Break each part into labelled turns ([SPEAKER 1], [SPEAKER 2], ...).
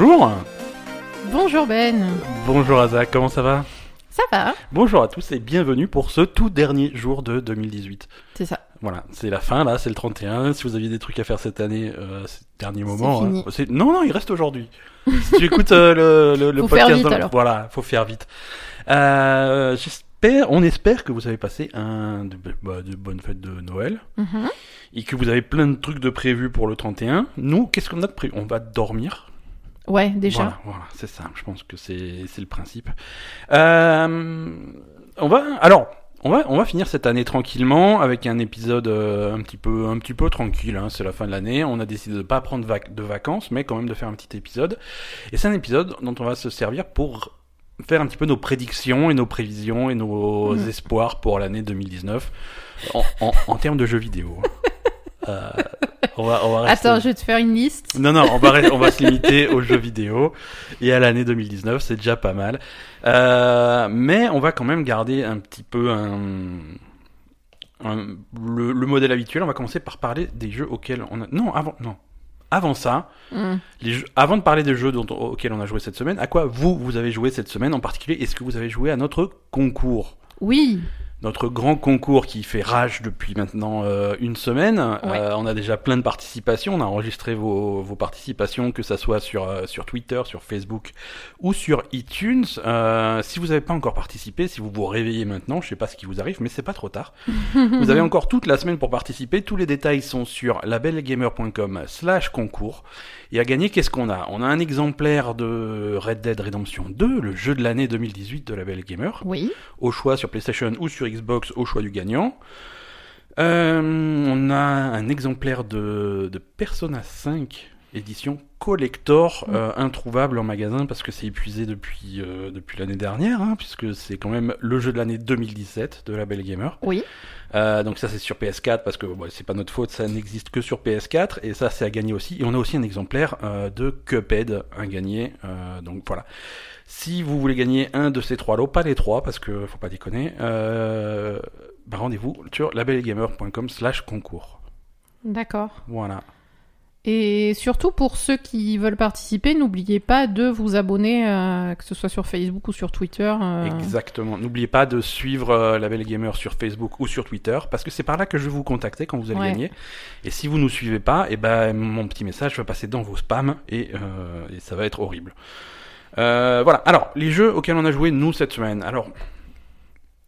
[SPEAKER 1] Bonjour
[SPEAKER 2] Bonjour Ben.
[SPEAKER 1] Bonjour Azak, comment ça va?
[SPEAKER 2] Ça va
[SPEAKER 1] Bonjour à tous et bienvenue pour ce tout dernier jour de 2018.
[SPEAKER 2] C'est ça.
[SPEAKER 1] Voilà, c'est la fin là, c'est le 31. Si vous aviez des trucs à faire cette année, euh, c'est le dernier moment.
[SPEAKER 2] fini.
[SPEAKER 1] hein. C'est- Non, non, il reste aujourd'hui. si tu écoutes euh, le, le, le
[SPEAKER 2] Faut
[SPEAKER 1] podcast,
[SPEAKER 2] faire vite, alors.
[SPEAKER 1] voilà, faut faire vite. Euh, on espère que vous avez passé un de, bah, de bonnes fêtes de Noël
[SPEAKER 2] Mhm.
[SPEAKER 1] et que vous avez plein de trucs de prévus pour le 31. Nous, qu'est-ce qu'on a de prévu On va dormir.
[SPEAKER 2] Ouais, déjà.
[SPEAKER 1] Voilà, voilà, c'est ça. Je pense que c'est c'est le principe. Euh, on va alors. On va, on va finir cette année tranquillement avec un épisode euh, un petit peu un petit peu tranquille. Hein, c'est la fin de l'année. On a décidé de pas prendre vac- de vacances, mais quand même de faire un petit épisode. Et c'est un épisode dont on va se servir pour faire un petit peu nos prédictions et nos prévisions et nos
[SPEAKER 2] Mhm.
[SPEAKER 1] espoirs pour l'année 2019 en, en, en termes de jeux vidéo. Euh, on va, on va rester-
[SPEAKER 2] Attends, je vais te faire une liste.
[SPEAKER 1] non, non, on va, on va se limiter aux jeux vidéo et à l'année 2019, c'est déjà pas mal. Euh, mais on va quand même garder un petit peu un, un- le, le modèle habituel. On va commencer par parler des jeux auxquels on a... Non, avant, non. Avant ça,
[SPEAKER 2] Hmm.
[SPEAKER 1] les jeux, avant de parler des jeux dont, auxquels on a joué cette semaine, à quoi vous, vous avez joué cette semaine en particulier? Est-ce que vous avez joué à notre concours?
[SPEAKER 2] Oui.
[SPEAKER 1] Notre grand concours qui fait rage depuis maintenant euh, une semaine. Euh, on a déjà plein de participations. On a enregistré vos, vos participations, que ça soit sur, euh, sur Twitter, sur Facebook ou sur iTunes. Euh, si vous n'avez pas encore participé, si vous vous réveillez maintenant, je sais pas ce qui vous arrive, mais c'est pas trop tard. vous avez encore toute la semaine pour participer. Tous les détails sont sur labelgamer.com slash concours. Et à gagner, qu'est-ce qu'on a? On a un exemplaire de Red Dead Redemption 2, le jeu de l'année 2018 de Label Gamer
[SPEAKER 2] Oui.
[SPEAKER 1] au choix sur PlayStation ou sur Xbox, au choix du gagnant. Euh, on a un exemplaire de, de Persona 5 édition collector
[SPEAKER 2] Mm.
[SPEAKER 1] euh, introuvable en magasin parce que c'est épuisé depuis euh, depuis l'année dernière hein, puisque c'est quand même le jeu de l'année 2017 de la Belle Gamer.
[SPEAKER 2] Oui.
[SPEAKER 1] Euh, donc ça c'est sur PS4 parce que bon, c'est pas notre faute, ça n'existe que sur PS4 et ça c'est à gagner aussi. Et on a aussi un exemplaire de Cuphead à gagner. Donc voilà. Si vous voulez gagner un de ces trois lots, pas les trois parce que faut pas déconner, bah, rendez-vous sur labelgamer.com slash concours.
[SPEAKER 2] D'accord.
[SPEAKER 1] Voilà.
[SPEAKER 2] Et surtout pour ceux qui veulent participer, n'oubliez pas de vous abonner, euh, que ce soit sur Facebook ou sur Twitter. euh.
[SPEAKER 1] Exactement. N'oubliez pas de suivre euh, Label Gamer sur Facebook ou sur Twitter parce que c'est par là que je vais vous contacter quand vous allez
[SPEAKER 2] Ouais.
[SPEAKER 1] gagner. Et si vous nous suivez pas, et ben mon petit message va passer dans vos spams et, et ça va être horrible. Voilà. Alors les jeux auxquels on a joué nous cette semaine. Alors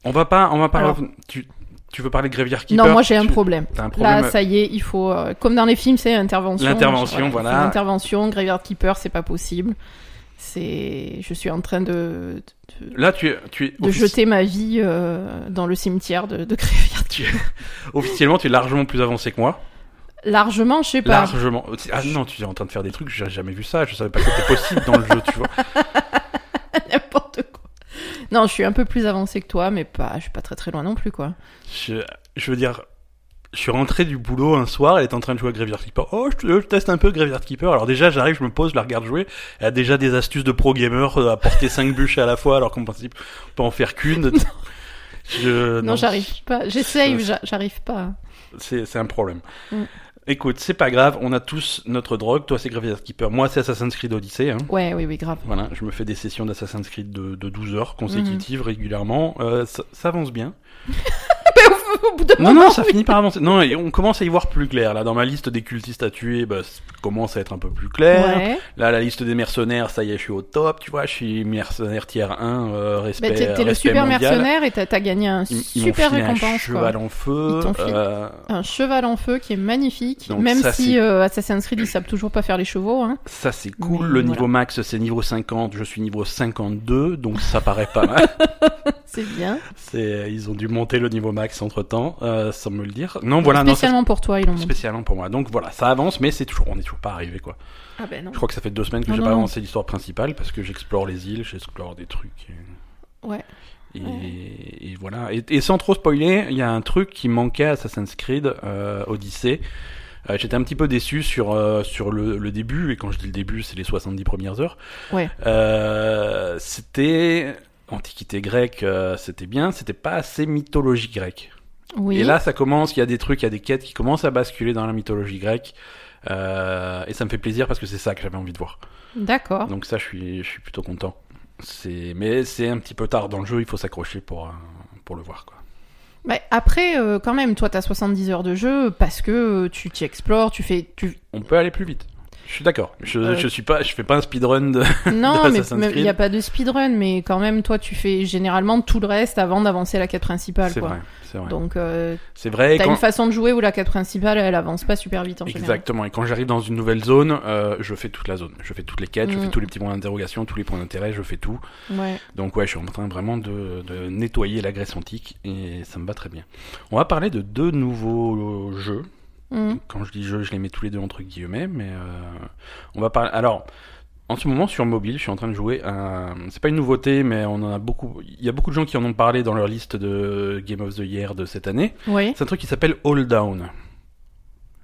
[SPEAKER 1] on va pas, on va pas.
[SPEAKER 2] Alors-
[SPEAKER 1] Tu, tu veux parler de Graveyard Keeper
[SPEAKER 2] Non, moi j'ai un
[SPEAKER 1] Tu-
[SPEAKER 2] problème.
[SPEAKER 1] T'as un problème.
[SPEAKER 2] Là, ça y est, il faut, euh, comme dans les films, c'est intervention.
[SPEAKER 1] L'intervention, voilà.
[SPEAKER 2] L'intervention, Graveyard Keeper, c'est pas possible. C'est, je suis en train de, de,
[SPEAKER 1] Là tu es, tu es
[SPEAKER 2] de jeter ma vie euh, dans le cimetière de, de Graveyard.
[SPEAKER 1] es- officiellement tu es largement plus avancé que moi.
[SPEAKER 2] Largement, je sais pas.
[SPEAKER 1] Largement. Ah non, tu es en train de faire des trucs, j'ai jamais vu ça, je savais pas que c'était possible dans le jeu, tu vois.
[SPEAKER 2] Non, je suis un peu plus avancé que toi, mais pas, je suis pas très très loin non plus, quoi.
[SPEAKER 1] Je, je veux dire, je suis rentré du boulot un soir, elle est en train de jouer à Graveyard Keeper. Oh, je, je teste un peu Graveyard Keeper. Alors déjà, j'arrive, je me pose, je la regarde jouer. Elle a déjà des astuces de pro gamer euh, à porter 5 bûches à la fois, alors qu'en principe, on peut en faire qu'une. Je,
[SPEAKER 2] non, j'arrive pas. J'essaye,
[SPEAKER 1] Je-
[SPEAKER 2] j'a- j'arrive pas.
[SPEAKER 1] C'est c'est un problème.
[SPEAKER 2] Mm.
[SPEAKER 1] Écoute, c'est pas grave, on a tous notre drogue. Toi, c'est Graveyard Keeper. Moi, c'est Assassin's Creed Odyssey. Hein.
[SPEAKER 2] Ouais, oui, oui, grave.
[SPEAKER 1] Voilà, je me fais des sessions d'Assassin's Creed de, de 12 heures
[SPEAKER 2] Mhm.
[SPEAKER 1] consécutives régulièrement. Euh, ça, ça avance bien.
[SPEAKER 2] Au bout d'un
[SPEAKER 1] Non,
[SPEAKER 2] moment,
[SPEAKER 1] non, ça finit par avancer. Non, et on commence à y voir plus clair. Là, dans ma liste des cultistes à tuer, bah, ça commence à être un peu plus clair.
[SPEAKER 2] Ouais.
[SPEAKER 1] Là, la liste des mercenaires, ça y est, je suis au top. Tu vois, je suis mercenaire tier 1, euh, respect.
[SPEAKER 2] Bah, t'es t'es le super
[SPEAKER 1] mondial.
[SPEAKER 2] mercenaire et t'as t'as gagné un
[SPEAKER 1] Ils, ils m'ont
[SPEAKER 2] super
[SPEAKER 1] un
[SPEAKER 2] récompense. quoi.
[SPEAKER 1] cheval en feu. Euh,
[SPEAKER 2] Un cheval en feu qui est magnifique,
[SPEAKER 1] Donc
[SPEAKER 2] même
[SPEAKER 1] ça,
[SPEAKER 2] si euh, Assassin's Creed ils savent toujours pas faire les chevaux. Hein.
[SPEAKER 1] ça, c'est cool.
[SPEAKER 2] Mais
[SPEAKER 1] le niveau max, c'est niveau 50. Je suis niveau 52, donc ça paraît pas mal.
[SPEAKER 2] C'est bien.
[SPEAKER 1] C'est, ils ont dû monter le niveau max entre temps, euh, sans me le dire. Non, voilà, non,
[SPEAKER 2] Spécialement pour toi, ils l'ont
[SPEAKER 1] spécialement pour moi. Donc voilà, ça avance, mais c'est toujours, on est toujours pas arrivé quoi.
[SPEAKER 2] Ah ben non.
[SPEAKER 1] Je crois que ça fait deux semaines que j'ai pas
[SPEAKER 2] non.
[SPEAKER 1] avancé l'histoire principale parce que j'explore les îles, j'explore des trucs. Et,
[SPEAKER 2] Ouais.
[SPEAKER 1] et,
[SPEAKER 2] Ouais.
[SPEAKER 1] et voilà. Et, et sans trop spoiler, il y a un truc qui manquait à Assassin's Creed euh, Odyssey. Euh, J'étais un petit peu déçu sur euh, sur le, le début et quand je dis le début, c'est les 70 premières heures.
[SPEAKER 2] Ouais.
[SPEAKER 1] Euh, c'était Antiquité grecque, euh, c'était bien, c'était pas assez mythologie grecque.
[SPEAKER 2] Oui.
[SPEAKER 1] Et là, ça commence, il y a des trucs, il y a des quêtes qui commencent à basculer dans la mythologie grecque. Euh, et ça me fait plaisir parce que c'est ça que j'avais envie de voir.
[SPEAKER 2] D'accord.
[SPEAKER 1] Donc ça, je suis, je suis plutôt content. C'est, mais c'est un petit peu tard dans le jeu, il faut s'accrocher pour, euh, pour le voir, quoi.
[SPEAKER 2] Mais après, euh, quand même, toi, t'as 70 heures de jeu parce que tu t'y explores, tu fais, tu,
[SPEAKER 1] On peut aller plus vite. Je suis d'accord. Je,
[SPEAKER 2] Euh,
[SPEAKER 1] je suis pas, je fais pas un speedrun de.
[SPEAKER 2] Non, mais
[SPEAKER 1] Assassin's
[SPEAKER 2] mais il n'y a pas de speedrun, mais quand même, toi, tu fais généralement tout le reste avant d'avancer à la quête principale,
[SPEAKER 1] C'est vrai, c'est vrai.
[SPEAKER 2] Donc, euh,
[SPEAKER 1] C'est vrai.
[SPEAKER 2] t'as
[SPEAKER 1] quand-
[SPEAKER 2] une façon de jouer où la quête principale, elle avance pas super vite en général.
[SPEAKER 1] Exactement. Et quand j'arrive dans une nouvelle zone, euh, je fais toute la zone. Je fais toutes les quêtes, je
[SPEAKER 2] Mm.
[SPEAKER 1] fais tous les petits points d'interrogation, tous les points d'intérêt, je fais tout.
[SPEAKER 2] Ouais.
[SPEAKER 1] Donc ouais, je suis en train vraiment de, de nettoyer la Grèce antique et ça me va très bien. On va parler de deux nouveaux jeux.
[SPEAKER 2] Mhm.
[SPEAKER 1] Quand je dis jeux, je les mets tous les deux entre guillemets, mais euh, on va parler. Alors, en ce moment sur mobile, je suis en train de jouer un. C'est pas une nouveauté, mais on en a beaucoup. Il y a beaucoup de gens qui en ont parlé dans leur liste de Game of the Year de cette année.
[SPEAKER 2] Oui.
[SPEAKER 1] C'est un truc qui s'appelle All Down.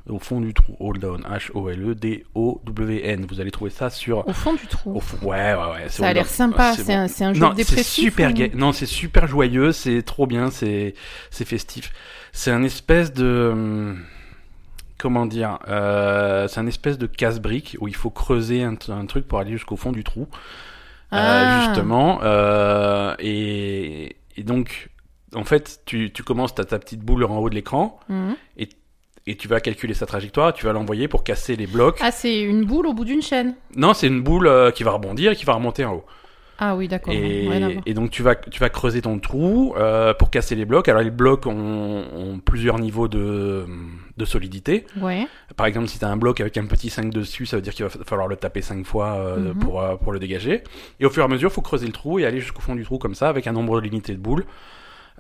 [SPEAKER 1] Au fond du trou, All Down, H-O-L-E-D-O-W-N. Vous allez trouver ça sur.
[SPEAKER 2] Au fond du trou.
[SPEAKER 1] Au fond... Ouais, ouais, ouais.
[SPEAKER 2] Ça a l'air sympa,
[SPEAKER 1] C'est
[SPEAKER 2] c'est
[SPEAKER 1] bon.
[SPEAKER 2] un, un jeu
[SPEAKER 1] Non, c'est
[SPEAKER 2] dépressif.
[SPEAKER 1] super
[SPEAKER 2] ou-
[SPEAKER 1] gay. Non, c'est super joyeux, c'est trop bien, c'est c'est festif. C'est un espèce de hum, comment dire, euh, c'est un espèce de casse-brique où il faut creuser un, un truc pour aller jusqu'au fond du trou, Euh,
[SPEAKER 2] Ah.
[SPEAKER 1] justement. euh, et, et donc, en fait, tu, tu commences, t'as ta petite boule en haut de l'écran
[SPEAKER 2] Mhm.
[SPEAKER 1] et tu vas calculer sa trajectoire, tu vas l'envoyer pour casser les blocs.
[SPEAKER 2] Ah, c'est une boule au bout d'une chaîne.
[SPEAKER 1] Non, c'est une boule qui va rebondir et qui va remonter en haut.
[SPEAKER 2] Ah oui, d'accord.
[SPEAKER 1] Et, donc tu vas tu vas creuser ton trou euh, pour casser les blocs. Alors les blocs ont, ont plusieurs niveaux de, de solidité.
[SPEAKER 2] Ouais.
[SPEAKER 1] Par exemple, si tu as un bloc avec un petit 5 dessus, ça veut dire qu'il va fa- falloir le taper 5 fois euh,
[SPEAKER 2] Mhm.
[SPEAKER 1] pour, euh, pour le dégager. Et au fur et à mesure, faut creuser le trou et aller jusqu'au fond du trou comme ça avec un nombre limité de boules.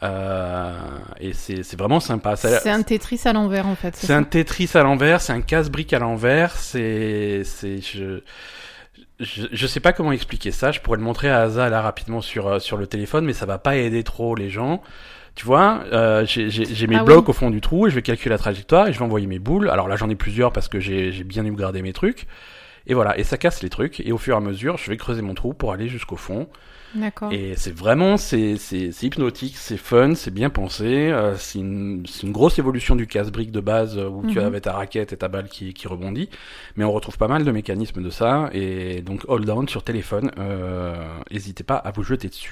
[SPEAKER 1] Euh, et c'est vraiment sympa.
[SPEAKER 2] C'est un Tetris à l'envers, en fait.
[SPEAKER 1] c'est un Tetris à l'envers, c'est un casse-brique à l'envers, c'est, c'est, je, je, je sais pas comment expliquer ça. Je pourrais le montrer à Asa là rapidement sur euh, sur le téléphone, mais ça va pas aider trop les gens. Tu vois, euh, j'ai mes
[SPEAKER 2] Ah oui.
[SPEAKER 1] blocs au fond du trou et je vais calculer la trajectoire et je vais envoyer mes boules. Alors là, j'en ai plusieurs parce que j'ai bien upgradé mes trucs. Et voilà, et ça casse les trucs. Et au fur et à mesure, je vais creuser mon trou pour aller jusqu'au fond.
[SPEAKER 2] D'accord.
[SPEAKER 1] Et c'est vraiment, c'est hypnotique, c'est fun, c'est bien pensé. euh, c'est une, une grosse évolution du casse-brique de base euh, où tu
[SPEAKER 2] Mhm.
[SPEAKER 1] avais ta raquette et ta balle qui, qui rebondit. Mais on retrouve pas mal de mécanismes de ça. Et donc, Hold Down sur téléphone, euh, n'hésitez pas à vous jeter dessus.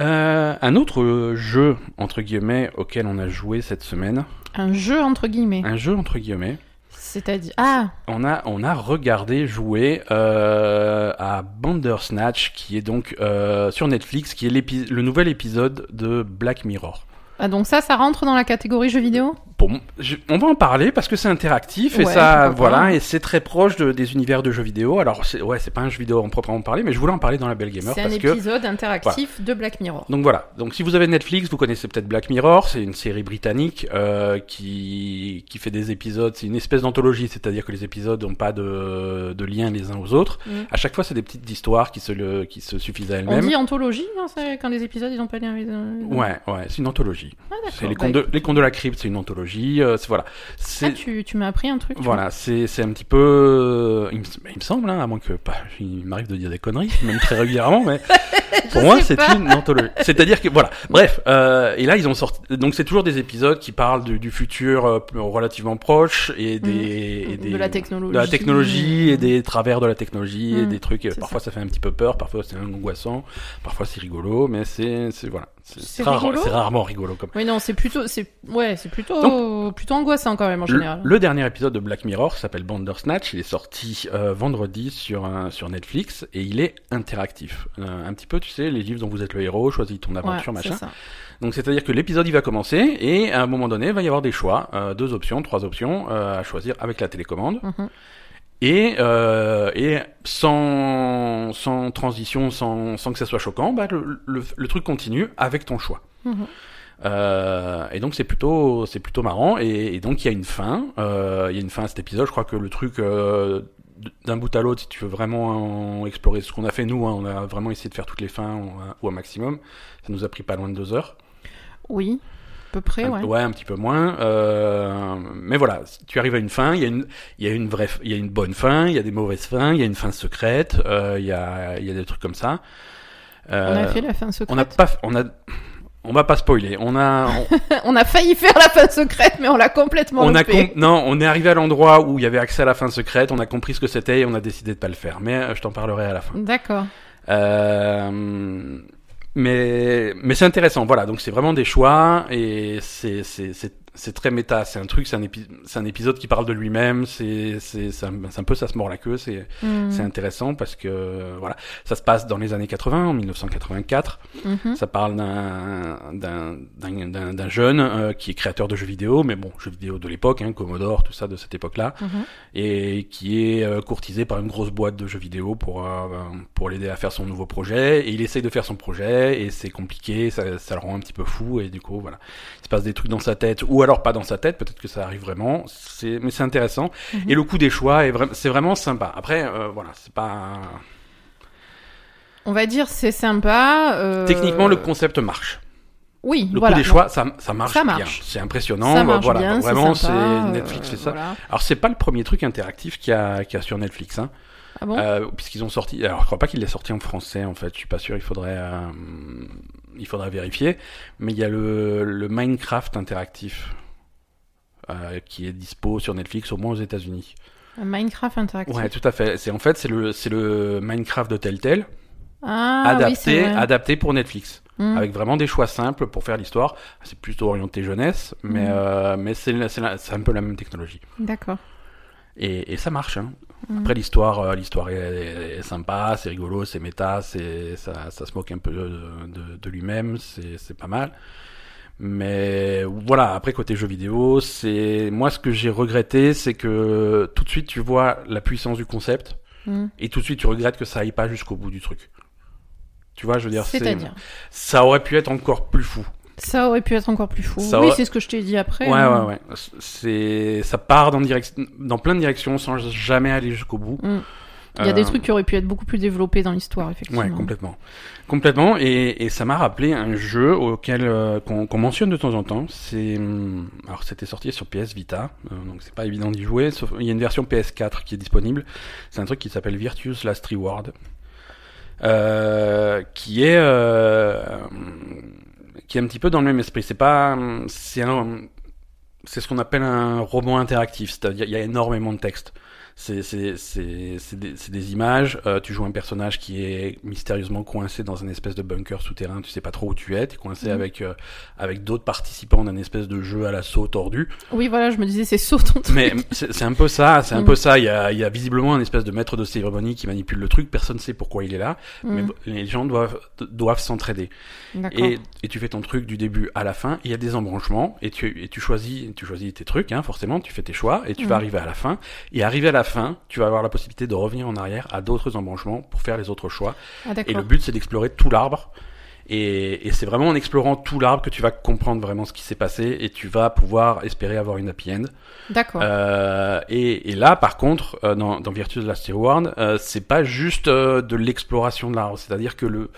[SPEAKER 1] Euh, un autre jeu, entre guillemets, auquel on a joué cette semaine,
[SPEAKER 2] Un jeu, entre guillemets.
[SPEAKER 1] un jeu, entre guillemets,
[SPEAKER 2] C'est-à-dire... Ah
[SPEAKER 1] on a, on a regardé jouer euh, à Bandersnatch, qui est donc euh, sur Netflix, qui est le nouvel épisode de Black Mirror.
[SPEAKER 2] Ah, donc ça, ça rentre dans la catégorie jeux vidéo?
[SPEAKER 1] Pour mon- je- on va en parler parce que c'est interactif et
[SPEAKER 2] Ouais,
[SPEAKER 1] ça, voilà, et c'est très proche de- des univers de jeux vidéo. Alors, ouais, c'est pas un jeu vidéo en proprement parler, mais je voulais en parler dans la Belle Gamer
[SPEAKER 2] C'est un
[SPEAKER 1] parce que.
[SPEAKER 2] épisode interactif de Black Mirror.
[SPEAKER 1] Donc voilà. Donc si vous avez Netflix, vous connaissez peut-être Black Mirror. C'est une série britannique euh, qui qui fait des épisodes. C'est une espèce d'anthologie, c'est-à-dire que les épisodes n'ont pas de de lien les uns aux autres.
[SPEAKER 2] Mm.
[SPEAKER 1] À chaque fois, c'est des petites histoires qui se le qui se suffisent à
[SPEAKER 2] On
[SPEAKER 1] elles-mêmes.
[SPEAKER 2] dit anthologie hein, quand les épisodes ils ont pas lien avec. euh,
[SPEAKER 1] Ouais, ouais, c'est une anthologie.
[SPEAKER 2] Ah, d'accord.
[SPEAKER 1] C'est les
[SPEAKER 2] Bah,
[SPEAKER 1] contes de les contes de la crypte, c'est une anthologie. euh, c'est voilà.
[SPEAKER 2] Ah, tu, tu m'as appris un truc.
[SPEAKER 1] Voilà, c'est un petit peu, il me, il me semble, hein, à moins que pas, il m'arrive de dire des conneries, même très régulièrement, mais pour moi c'est une anthologie. C'est-à-dire que voilà, bref, euh, et là ils ont sorti, donc c'est toujours des épisodes qui parlent du, du futur euh, relativement proche et des, et des
[SPEAKER 2] de la technologie.
[SPEAKER 1] de la technologie et des travers de la technologie et
[SPEAKER 2] Mm,
[SPEAKER 1] des trucs.
[SPEAKER 2] c'est
[SPEAKER 1] Parfois ça. fait un petit peu peur, parfois c'est angoissant, parfois c'est rigolo, mais c'est voilà, c'est rare- rarement rigolo comme.
[SPEAKER 2] Oui, non, c'est plutôt, c'est, ouais, c'est plutôt, plutôt angoissant quand même en général.
[SPEAKER 1] le dernier épisode de Black Mirror s'appelle Bandersnatch. Il est sorti euh, vendredi sur un- sur Netflix et il est interactif. Euh, un petit peu, tu sais, les livres dont vous êtes le héros, choisis ton
[SPEAKER 2] Ouais,
[SPEAKER 1] aventure,
[SPEAKER 2] c'est
[SPEAKER 1] machin.
[SPEAKER 2] ça.
[SPEAKER 1] Donc c'est-à-dire que l'épisode il va commencer et à un moment donné il va y avoir des choix, euh, deux options, trois options à choisir avec la télécommande
[SPEAKER 2] Mhm.
[SPEAKER 1] Et euh, et sans sans transition, sans sans que ça soit choquant, bah le, le, le truc continue avec ton choix.
[SPEAKER 2] Mhm.
[SPEAKER 1] Euh, et donc c'est plutôt c'est plutôt marrant. Et, et donc il y a une fin euh, il y a une fin à cet épisode. Je crois que le truc euh, d'un bout à l'autre si tu veux vraiment en explorer ce qu'on a fait nous hein, on a vraiment essayé de faire toutes les fins ou, ou un maximum. Ça nous a pris pas loin de deux heures.
[SPEAKER 2] Oui, peu près,
[SPEAKER 1] un,
[SPEAKER 2] ouais.
[SPEAKER 1] un petit peu moins euh, mais voilà tu arrives à une fin il y a une il y a une vraie il y a une bonne fin il y a des mauvaises fins il y a une fin secrète euh, il y a il y a des trucs comme ça
[SPEAKER 2] On
[SPEAKER 1] Euh,
[SPEAKER 2] a fait la fin secrète.
[SPEAKER 1] on n'a pas, on a, on va pas spoiler. On a,
[SPEAKER 2] on... a failli faire la fin secrète, mais on l'a complètement
[SPEAKER 1] on
[SPEAKER 2] A
[SPEAKER 1] Non, on est arrivé à l'endroit où il y avait accès à la fin secrète. On a compris ce que c'était et on a décidé de pas le faire. Mais euh, je t'en parlerai à la fin.
[SPEAKER 2] D'accord.
[SPEAKER 1] Euh... Mais mais c'est intéressant. Voilà. Donc c'est vraiment des choix et c'est c'est c'est très méta. C'est un truc, c'est un, épisode qui parle de lui-même. C'est c'est un, un, peu ça se mord la queue. C'est mm. c'est intéressant parce que voilà, ça se passe dans les années 80, en 1984. Mm-hmm. Ça parle d'un d'un d'un jeune euh, qui est créateur de jeux vidéo, mais bon, jeux vidéo de l'époque, hein, Commodore, tout ça de cette époque-là, mm-hmm. et qui est euh, courtisé par une grosse boîte de jeux vidéo pour euh, pour l'aider à faire son nouveau projet. Et il essaye de faire son projet et c'est compliqué, ça, ça le rend un petit peu fou et du coup voilà, il se passe des trucs dans sa tête ou alors pas dans sa tête, peut-être que ça arrive vraiment, c'est, mais c'est intéressant. Mhm. Et le coup des choix, est c'est vraiment sympa. Après, euh, voilà, c'est pas...
[SPEAKER 2] On va dire c'est sympa. Euh,
[SPEAKER 1] Techniquement, le concept marche.
[SPEAKER 2] Oui,
[SPEAKER 1] le
[SPEAKER 2] coup
[SPEAKER 1] des choix, ça, ça, marche bien. C'est impressionnant.
[SPEAKER 2] Ça marche voilà, bien,
[SPEAKER 1] vraiment, c'est Netflix fait ça. Alors, c'est pas le premier truc interactif qu'il y qu'il y a sur Netflix. Hein.
[SPEAKER 2] Ah bon? Euh,
[SPEAKER 1] puisqu'ils ont sorti. Alors, je crois pas qu'il l'ait sorti en français. En fait, je suis pas sûr. Il faudrait il faudra vérifier. Mais il y a le, le Minecraft interactif euh, qui est dispo sur Netflix, au moins aux États-Unis.
[SPEAKER 2] Minecraft interactif.
[SPEAKER 1] Ouais, tout à fait. C'est en fait c'est le c'est le Minecraft de Telltale.
[SPEAKER 2] Ah,
[SPEAKER 1] adapté adapté pour Netflix. Hmm. Avec vraiment des choix simples pour faire l'histoire. C'est plutôt orienté jeunesse, mais, hmm. euh, mais c'est un peu la même technologie.
[SPEAKER 2] D'accord.
[SPEAKER 1] Et, et, ça marche. Hein. Après l'histoire, euh, l'histoire est, sympa, c'est rigolo, c'est méta, c'est ça, ça se moque un peu de, de, de lui-même, c'est pas mal. Mais voilà, après côté jeu vidéo, c'est moi ce que j'ai regretté, c'est que tout de suite tu vois la puissance du concept hmm. et tout de suite tu regrettes que ça aille pas jusqu'au bout du truc. Tu vois, je veux dire,
[SPEAKER 2] c'est
[SPEAKER 1] ça aurait pu être encore plus fou.
[SPEAKER 2] Ça aurait pu être encore plus fou. oui, c'est ce que je t'ai dit après.
[SPEAKER 1] Ouais, hein. ouais, ouais. C'est ça part dans, direct... dans plein de directions sans jamais aller jusqu'au bout. Hmm.
[SPEAKER 2] Il y a des euh, trucs qui auraient pu être beaucoup plus développés dans l'histoire, effectivement.
[SPEAKER 1] Ouais, complètement. Complètement. Et, et ça m'a rappelé un jeu auquel euh, qu'on mentionne de temps en temps. C'est hum, alors c'était sorti sur PS Vita, euh, donc c'est pas évident d'y jouer. Sauf il y a une version PS4 qui est disponible. C'est un truc qui s'appelle Virtuous Last Reward, euh, qui est qui est un petit peu dans le même esprit. C'est pas c'est un c'est ce qu'on appelle un roman interactif, c'est-à-dire il y a énormément de texte c'est des, des, images. Euh, tu joues un personnage qui est mystérieusement coincé dans un espèce de bunker souterrain. Tu sais pas trop où tu es. Tu es coincé mhm. avec euh, avec d'autres participants d'un espèce de jeu à la saut tordu.
[SPEAKER 2] Oui, voilà, je me disais c'est saut ton truc.
[SPEAKER 1] Mais c'est un peu ça. C'est un mhm. peu ça. Il y a, il y a visiblement un espèce de maître de cérémonie qui manipule le truc. Personne ne sait pourquoi il est là. Mais mhm. les gens doivent doivent s'entraider. Et, et tu fais ton truc du début à la fin. Il y a des embranchements et tu et tu choisis tu choisis tes trucs. Hein, forcément, tu fais tes choix et tu vas arriver à la fin. Et arriver à la fin, tu vas avoir la possibilité de revenir en arrière à d'autres embranchements pour faire les autres choix.
[SPEAKER 2] Ah,
[SPEAKER 1] et le but, c'est d'explorer tout l'arbre. Et, et c'est vraiment en explorant tout l'arbre que tu vas comprendre vraiment ce qui s'est passé et tu vas pouvoir espérer avoir une happy end.
[SPEAKER 2] D'accord.
[SPEAKER 1] Euh, et, et, là, par contre, euh, dans, dans Virtuous Last Reward, euh, c'est pas juste euh, de l'exploration de l'arbre. C'est-à-dire que le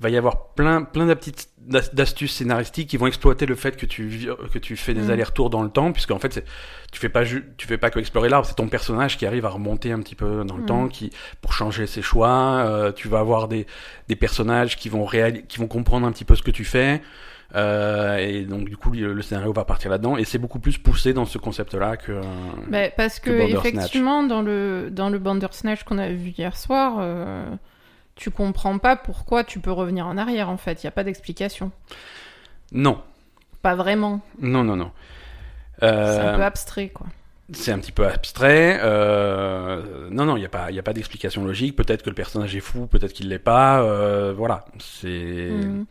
[SPEAKER 1] va y avoir plein plein de petites d'astuces scénaristiques qui vont exploiter le fait que tu que tu fais des mm. allers-retours dans le temps puisque en fait tu fais pas tu fais pas que explorer l'arbre c'est ton personnage qui arrive à remonter un petit peu dans le mm. temps qui pour changer ses choix euh, tu vas avoir des des personnages qui vont qui vont comprendre un petit peu ce que tu fais euh, et donc du coup le, scénario va partir là-dedans et c'est beaucoup plus poussé dans ce concept-là que.
[SPEAKER 2] Bah, parce que, effectivement dans le dans le Bandersnatch qu'on a vu hier soir, euh, tu comprends pas pourquoi tu peux revenir en arrière en fait. Il n'y a pas d'explication.
[SPEAKER 1] Non.
[SPEAKER 2] Pas vraiment.
[SPEAKER 1] Non, non, non.
[SPEAKER 2] Euh, c'est un peu abstrait quoi.
[SPEAKER 1] C'est un petit peu abstrait. Euh... Non, non, il n'y a pas, y a pas d'explication logique. Peut-être que le personnage est fou, peut-être qu'il l'est pas. Euh... Voilà. C'est.
[SPEAKER 2] Mhm.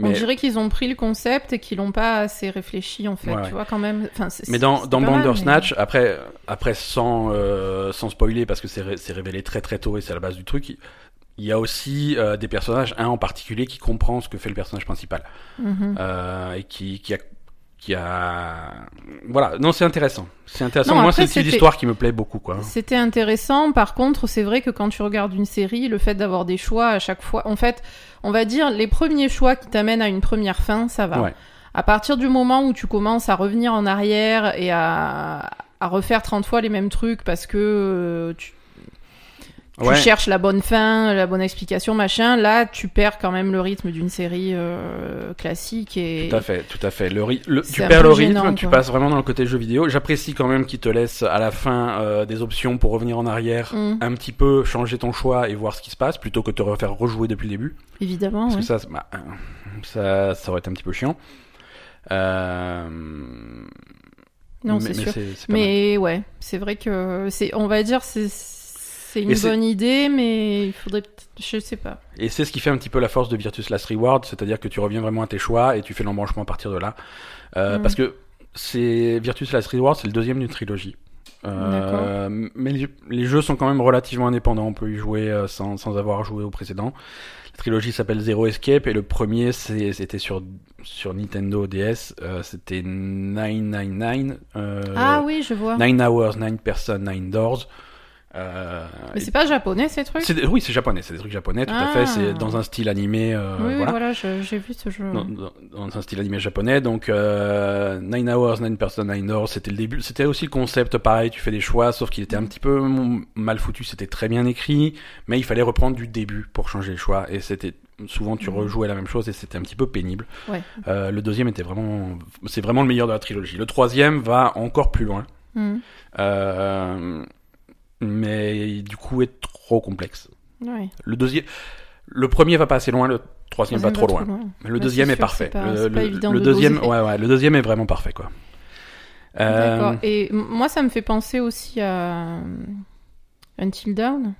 [SPEAKER 2] On dirait qu'ils ont pris le concept et qu'ils l'ont pas assez réfléchi en fait, tu vois quand même. Enfin,
[SPEAKER 1] mais dans, dans Bandersnatch, après, après sans, euh, sans spoiler parce que c'est révélé très très tôt et c'est à la base du truc, il y a aussi euh, des personnages, un en particulier qui comprend ce que fait le personnage principal.
[SPEAKER 2] Mhm.
[SPEAKER 1] euh, et qui, qui a qui a voilà. Non c'est intéressant. C'est intéressant. Moi c'est une histoire qui me plaît beaucoup quoi.
[SPEAKER 2] C'était intéressant. Par contre c'est vrai que quand tu regardes une série le fait d'avoir des choix à chaque fois en fait on va dire les premiers choix qui t'amènent à une première fin ça va. À partir du moment où tu commences à revenir en arrière et à, à refaire 30 fois les mêmes trucs parce que euh, tu tu cherches la bonne fin, la bonne explication, machin. Là, tu perds quand même le rythme d'une série euh, classique et.
[SPEAKER 1] Tout à fait, tout à fait. Le, tu perds le rythme, tu passes vraiment dans le côté jeu vidéo. J'apprécie quand même qu'il te laisse à la fin euh, des options pour revenir en arrière, mm. un petit peu changer ton choix et voir ce qui se passe, plutôt que te refaire rejouer depuis le début.
[SPEAKER 2] Évidemment.
[SPEAKER 1] Parce que ça, bah, ça, ça aurait été un petit peu chiant. Euh...
[SPEAKER 2] Non, c'est sûr. Mais ouais, c'est vrai que c'est, on va dire, c'est c'est une bonne idée, mais il faudrait je sais pas.
[SPEAKER 1] Et c'est ce qui fait un petit peu la force de Virtus Last Reward, c'est-à-dire que tu reviens vraiment à tes choix et tu fais l'embranchement à partir de là. Euh, mm. Parce que c'est Virtus Last Reward, c'est le deuxième d'une trilogie. Euh, mais les, jeux sont quand même relativement indépendants, on peut y jouer euh, sans, sans avoir joué au précédent. La trilogie s'appelle Zero Escape et le premier c'était sur sur Nintendo DS, euh, c'était 999. Euh,
[SPEAKER 2] ah oui, je vois.
[SPEAKER 1] 9 Hours, 9 Person, 9 Doors.
[SPEAKER 2] Euh, mais c'est pas japonais ces trucs
[SPEAKER 1] Oui, c'est japonais, c'est des trucs japonais, tout à fait. C'est ah. dans un style animé. Euh,
[SPEAKER 2] oui, voilà, j'ai vu ce jeu.
[SPEAKER 1] Dans, un style animé japonais, donc euh, Nine Hours, Nine Person, Nine Hours, c'était le début. C'était aussi le concept pareil, tu fais des choix, sauf qu'il était un petit peu mal foutu, c'était très bien écrit, mais il fallait reprendre du début pour changer les choix, et c'était souvent tu mm. rejouais la même chose et c'était un petit peu pénible.
[SPEAKER 2] Ouais.
[SPEAKER 1] Euh, le deuxième était vraiment, c'est vraiment le meilleur de la trilogie. Le troisième va encore plus loin. Mm. Euh, mais du coup est trop complexe. Le deuxième, le premier va pas assez loin, le troisième va trop loin. Le deuxième est, parfait. le, deuxième, ouais, ouais, le deuxième est vraiment parfait, quoi.
[SPEAKER 2] D'accord. Euh, Et moi, ça me fait penser aussi à Until Dawn.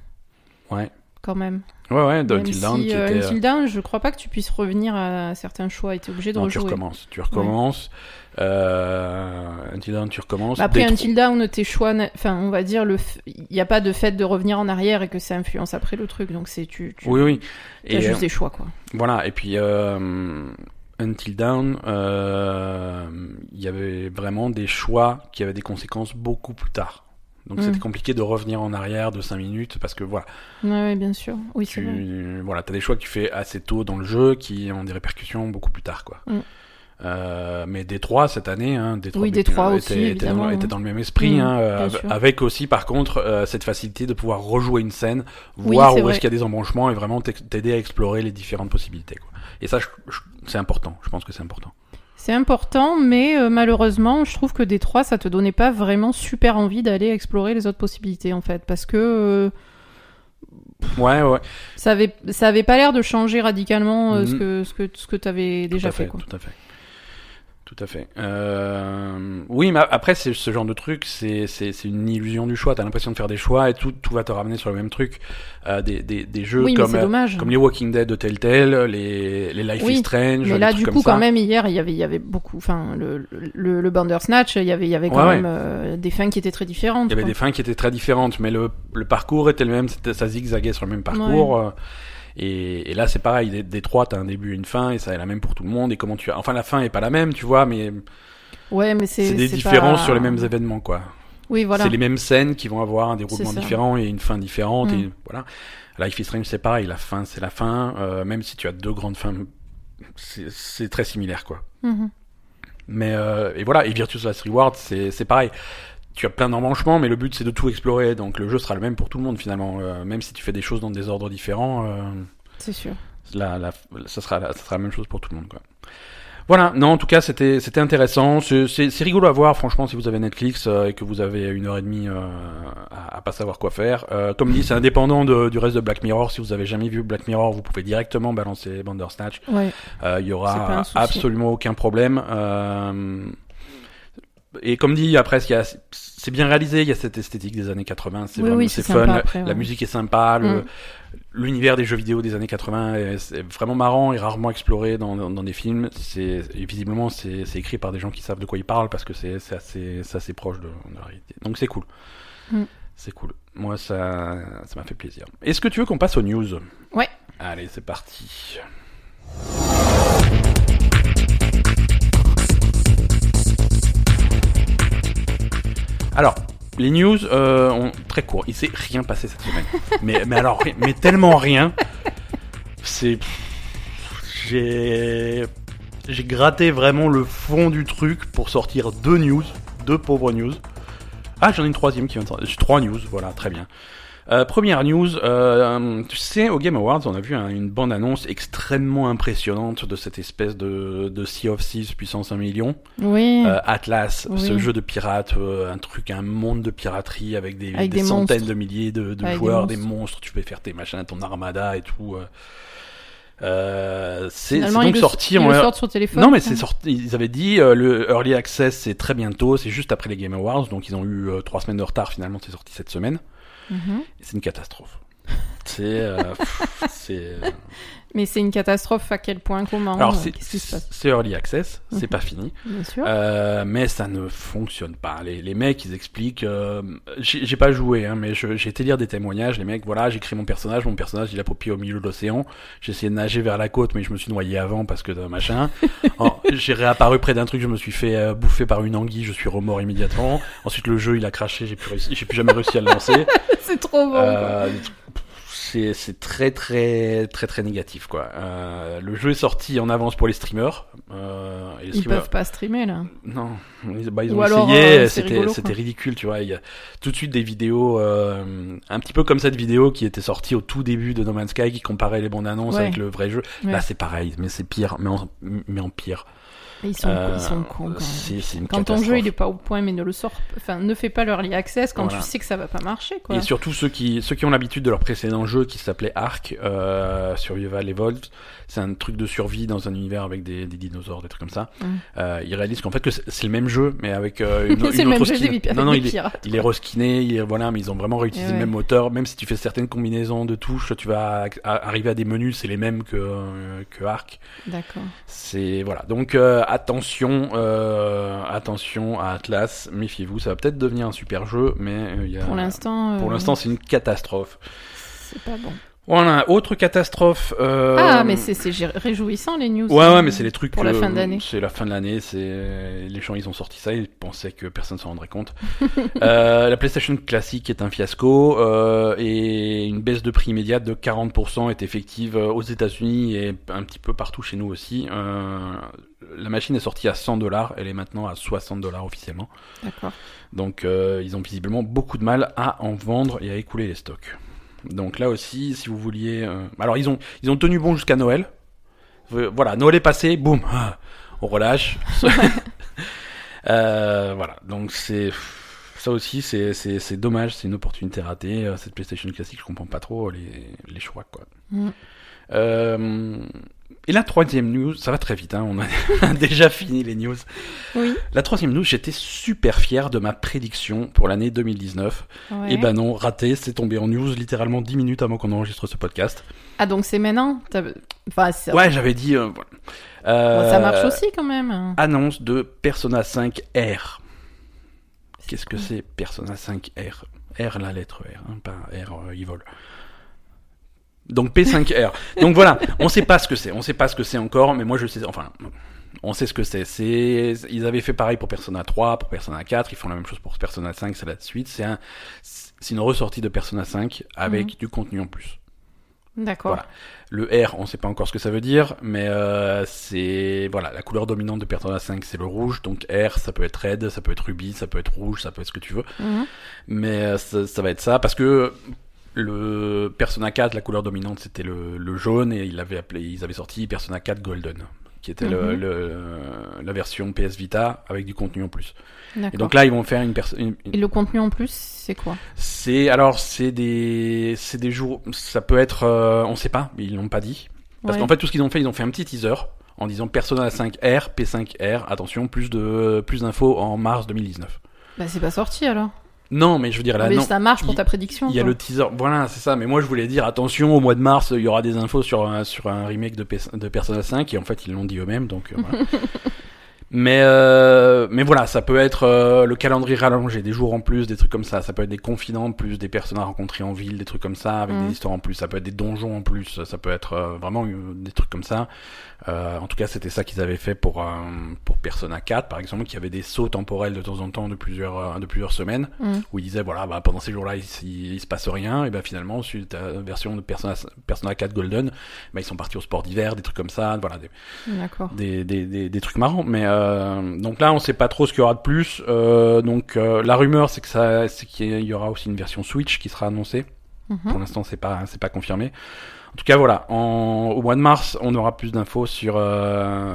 [SPEAKER 1] Ouais.
[SPEAKER 2] Quand même.
[SPEAKER 1] Ouais, ouais, Until Dawn.
[SPEAKER 2] Si, euh, Until Dawn, je crois pas que tu puisses revenir à certains choix. Tu es obligé de non, rejouer.
[SPEAKER 1] Tu recommences. Tu recommences. Euh, Until Dawn, tu recommences.
[SPEAKER 2] Bah, après, Until Dawn, tes choix, enfin, on va dire, il n'y a pas de fait de revenir en arrière et que ça influence après le truc. Donc, c'est tu, tu.
[SPEAKER 1] Oui, oui.
[SPEAKER 2] Et juste des choix, quoi.
[SPEAKER 1] Voilà. Et puis, euh, Until Dawn, euh, il y avait vraiment des choix qui avaient des conséquences beaucoup plus tard. Donc c'était mm. compliqué de revenir en arrière de 5 minutes parce que voilà.
[SPEAKER 2] Ouais, bien sûr. Oui,
[SPEAKER 1] tu, voilà, as des choix que tu fais assez tôt dans le jeu qui ont des répercussions beaucoup plus tard, quoi. Mm. Euh, mais Détroit cette année, hein,
[SPEAKER 2] Détroit, oui, Détroit aussi, était, était,
[SPEAKER 1] dans, était, dans, le même esprit, mm, hein, euh, avec aussi par contre euh, cette facilité de pouvoir rejouer une scène, voir où est-ce qu'il y a des embranchements et vraiment t'aider à explorer les différentes possibilités. Quoi. Et ça, c'est important. Je pense que c'est important.
[SPEAKER 2] C'est important, mais euh, malheureusement, je trouve que Détroit, ça te donnait pas vraiment super envie d'aller explorer les autres possibilités, en fait, parce que. Euh,
[SPEAKER 1] ouais, ouais.
[SPEAKER 2] Ça avait, ça avait pas l'air de changer radicalement euh, ce mm. que ce que ce que t'avais déjà fait, quoi.
[SPEAKER 1] Tout à fait. Tout à fait. Euh... Oui, mais après, c'est ce genre de truc, c'est une illusion du choix. T'as l'impression de faire des choix et tout, tout va te ramener sur le même truc. Euh, des, des, des, jeux comme, euh, comme les Walking Dead de Telltale, les, les Life is Strange.
[SPEAKER 2] Mais là, du coup, quand même, hier, il y avait, il y avait beaucoup. Enfin, le, le, le Bandersnatch, il y avait, il y avait quand même euh, des fins qui étaient très différentes.
[SPEAKER 1] Il y avait des fins qui étaient très différentes, mais le, le parcours était le même. Ça zigzaguait sur le même parcours. Euh, et, et là, c'est pareil. Détroit, t'as un début et une fin, et ça est la même pour tout le monde. Et comment tu as, enfin, la fin est pas la même, tu vois, mais
[SPEAKER 2] ouais, mais c'est
[SPEAKER 1] des différences sur les mêmes événements, quoi.
[SPEAKER 2] Oui, voilà.
[SPEAKER 1] C'est les mêmes scènes qui vont avoir un déroulement différent et une fin différente. Et mm. voilà. Life is Strange, c'est pareil. La fin, c'est la fin. Euh, même si tu as deux grandes fins, c'est très similaire, quoi. Mm-hmm. Mais euh, et voilà. Et Virtuous Last Reward, c'est pareil tu as plein d'embranchements, mais le but c'est de tout explorer. Donc le jeu sera le même pour tout le monde finalement, euh, même si tu fais des choses dans des ordres différents. Euh,
[SPEAKER 2] c'est sûr.
[SPEAKER 1] La, la, ça, sera, ça sera la même chose pour tout le monde. Quoi. Voilà, non, en tout cas, c'était c'était intéressant. C'est rigolo à voir, franchement, si vous avez Netflix euh, et que vous avez une heure et demie euh, à, à, pas savoir quoi faire. Euh, comme dit, c'est indépendant de, du reste de Black Mirror. Si vous avez jamais vu Black Mirror, vous pouvez directement balancer Bandersnatch. Il
[SPEAKER 2] ouais.
[SPEAKER 1] y aura absolument aucun problème. Et comme dit, après, c'est bien réalisé. Il y a cette esthétique des années 80. C'est
[SPEAKER 2] oui,
[SPEAKER 1] c'est fun. la musique est sympa. Le, mm l'univers des jeux vidéo des années 80 est, vraiment marrant et rarement exploré dans, dans, des films. C'est visiblement c'est écrit par des gens qui savent de quoi ils parlent parce que c'est assez, assez proche de, la réalité. Donc c'est cool. Mm. C'est cool. Moi ça ça m'a fait plaisir. Est-ce que tu veux qu'on passe aux news?
[SPEAKER 2] Ouais.
[SPEAKER 1] Allez, c'est parti. Alors, les news euh, ont très court. Il s'est rien passé cette semaine. mais, mais alors, mais tellement rien. C'est. J'ai. J'ai gratté vraiment le fond du truc pour sortir deux news. Deux pauvres news. Ah, j'en ai une troisième qui vient de J'ai trois news, voilà, très bien. Euh, première news, euh, tu sais, au Game Awards, on a vu une bande-annonce extrêmement impressionnante de cette espèce de, de Sea of Thieves puissance 1 million.
[SPEAKER 2] Oui.
[SPEAKER 1] Euh, Atlas, ce jeu de pirates, un truc, un monde de piraterie avec des, des, centaines de milliers de, de joueurs, des monstres. des monstres. Tu peux faire tes machins, ton armada et tout. Euh, c'est donc sorti
[SPEAKER 2] en sur téléphone.
[SPEAKER 1] Non mais c'est sorti. Ils avaient dit le early access c'est très bientôt, c'est juste après les Game Awards, donc ils ont eu trois semaines de retard. Finalement, c'est sorti cette semaine. Mhm. C'est une catastrophe. C'est. Euh,
[SPEAKER 2] euh, Mais c'est une catastrophe à quel point Comment
[SPEAKER 1] Alors, c'est early access, c'est mhm. pas fini. Bien sûr. Euh, mais ça ne fonctionne pas. Les, les mecs, ils expliquent. Euh, j'ai pas joué, hein, mais j'ai été lire des témoignages. Les mecs, voilà, j'ai créé mon personnage. Mon personnage, il a pied au milieu de l'océan. J'ai essayé de nager vers la côte, mais je me suis noyé avant parce que machin. j'ai réapparu près d'un truc, je me suis fait bouffer par une anguille, je suis remords immédiatement. Ensuite, le jeu, il a craché, j'ai plus, j'ai plus jamais réussi à le lancer.
[SPEAKER 2] c'est trop bon
[SPEAKER 1] c'est très très très très négatif quoi. Euh, le jeu est sorti en avance pour les streamers.
[SPEAKER 2] Euh, ils peuvent pas streamer là.
[SPEAKER 1] Non, ils, bah, ont essayé, euh, c'était c'était ridicule, tu vois. Il y a tout de suite des vidéos, euh, un petit peu comme cette vidéo qui était sortie au tout début de No Man's Sky qui comparait les bandes annonces avec le vrai jeu. Là c'est pareil, mais c'est pire, mais mais en pire.
[SPEAKER 2] Ils sont, ils sont cons quand, quand ton jeu il est pas au point mais ne le sort enfin ne fais pas l'early access quand tu sais que ça va pas marcher quoi.
[SPEAKER 1] Et surtout ceux qui ceux qui ont l'habitude de leur précédent jeu qui s'appelait Ark euh, Survival Evolved, c'est un truc de survie dans un univers avec des, des dinosaures, des trucs comme ça. Mm. Euh, ils réalisent qu'en fait que c'est le même jeu mais avec euh, une, une autre skin. Non non, il est, il est reskiné, il est, voilà, mais ils ont vraiment réutilisé le même moteur, même si tu fais certaines combinaisons de touches, tu vas arriver à des menus, c'est les mêmes que que Ark.
[SPEAKER 2] D'accord.
[SPEAKER 1] C'est voilà. Donc euh, attention, euh, attention à Atlas, méfiez-vous, ça va peut-être devenir un super jeu, mais euh, il y a...
[SPEAKER 2] pour l'instant,
[SPEAKER 1] pour l'instant, c'est une catastrophe.
[SPEAKER 2] C'est pas bon.
[SPEAKER 1] Voilà, autre catastrophe. Euh...
[SPEAKER 2] Ah, mais c'est réjouissant les news.
[SPEAKER 1] Ouais, ouais, mais c'est les trucs.
[SPEAKER 2] Pour la fin de l'année.
[SPEAKER 1] C'est la fin de l'année. C'est les gens, ils ont sorti ça, ils pensaient que personne s'en rendrait compte. euh, la PlayStation classique est un fiasco euh, et une baisse de prix immédiate de 40% est effective aux États-Unis et un petit peu partout chez nous aussi. La machine est sortie à 100 dollars, elle est maintenant à 60 dollars officiellement.
[SPEAKER 2] D'accord.
[SPEAKER 1] Donc ils ont visiblement beaucoup de mal à en vendre et à écouler les stocks. Donc là aussi, si vous vouliez, euh, alors ils ont ils ont tenu bon jusqu'à Noël. Euh, voilà, Noël est passé, boum, ah, on relâche. euh, voilà, donc c'est ça aussi, c'est c'est dommage, c'est une opportunité ratée. Euh, cette PlayStation classique, je comprends pas trop les les choix quoi. Mm. Euh, et la troisième news, ça va très vite, hein, on a déjà fini les news.
[SPEAKER 2] Oui.
[SPEAKER 1] La troisième news, j'étais super fier de ma prédiction pour l'année 2019. Et ben non, raté, c'est tombé en news littéralement 10 minutes avant qu'on enregistre ce podcast.
[SPEAKER 2] Ah donc c'est maintenant? Enfin,
[SPEAKER 1] Ouais, j'avais dit... Euh,
[SPEAKER 2] ça marche aussi quand même.
[SPEAKER 1] Annonce de Persona 5 R. Qu'est-ce que c'est Persona 5 R? R la lettre R, hein, pas R euh, Evil. Donc P5R. Donc voilà, on sait pas ce que c'est, on sait pas ce que c'est encore, mais moi je sais, enfin, on sait ce que c'est. C'est, ils avaient fait pareil pour Persona 3, pour Persona 4, ils font la même chose pour Persona 5, c'est la suite. C'est un, c'est une ressortie de Persona 5 avec mhm. du contenu en plus.
[SPEAKER 2] D'accord. Voilà.
[SPEAKER 1] Le R, on sait pas encore ce que ça veut dire, mais euh, c'est voilà la couleur dominante de Persona 5, c'est le rouge. Donc R, ça peut être red, ça peut être rubis, ça peut être rouge, ça peut être ce que tu veux. Mhm. Mais euh, ça, ça, va être ça parce que le Persona 4, la couleur dominante, c'était le, le, jaune et appelé, ils avaient sorti Persona 4 Golden, qui était mhm. le, la version PS Vita avec du contenu en plus. Et donc là, ils vont faire une, une,
[SPEAKER 2] Et le contenu en plus, c'est quoi?
[SPEAKER 1] C'est alors c'est des c'est des jours, ça peut être, euh, on sait pas, ils l'ont pas dit. Parce qu'en fait, tout ce qu'ils ont fait, ils ont fait un petit teaser en disant Persona 5R, P5R, attention, plus de plus d'infos en mars 2019.
[SPEAKER 2] Bah c'est pas sorti alors.
[SPEAKER 1] Non, mais je veux dire là,
[SPEAKER 2] mais
[SPEAKER 1] non,
[SPEAKER 2] ça marche pour ta prédiction.
[SPEAKER 1] Il y a le teaser, voilà, c'est ça. Mais moi, je voulais dire attention, au mois de mars, il y aura des infos sur un, sur un remake de, de Persona 5 et en fait, ils l'ont dit eux-mêmes, donc. Euh, voilà. Mais euh, mais voilà, ça peut être euh, le calendrier rallongé, des jours en plus, des trucs comme ça. Ça peut être des confidents en plus, des personnes à rencontrer en ville, des trucs comme ça, avec des mm. histoires en plus. Ça peut être des donjons en plus. Ça peut être euh, vraiment des trucs comme ça. en tout cas, c'était ça qu'ils avaient fait pour pour Persona 4, par exemple, qui avait des sauts temporels de temps en temps de plusieurs de plusieurs semaines, mm. où ils disaient voilà, bah, pendant ces jours-là, il, il, se passe rien, et ben finalement, suite à la version de Persona Persona 4 Golden, bah, ils sont partis au sport d'hiver, des trucs comme ça, voilà, des des, des, des, des, trucs marrants, mais euh, donc là, on sait pas trop ce qu'il y aura de plus. Euh, donc euh, la rumeur, c'est que ça, c'est qu'il y aura aussi une version Switch qui sera annoncée. Mhm. Pour l'instant, c'est pas c'est pas confirmé. En tout cas, voilà. En, au mois de mars, on aura plus d'infos sur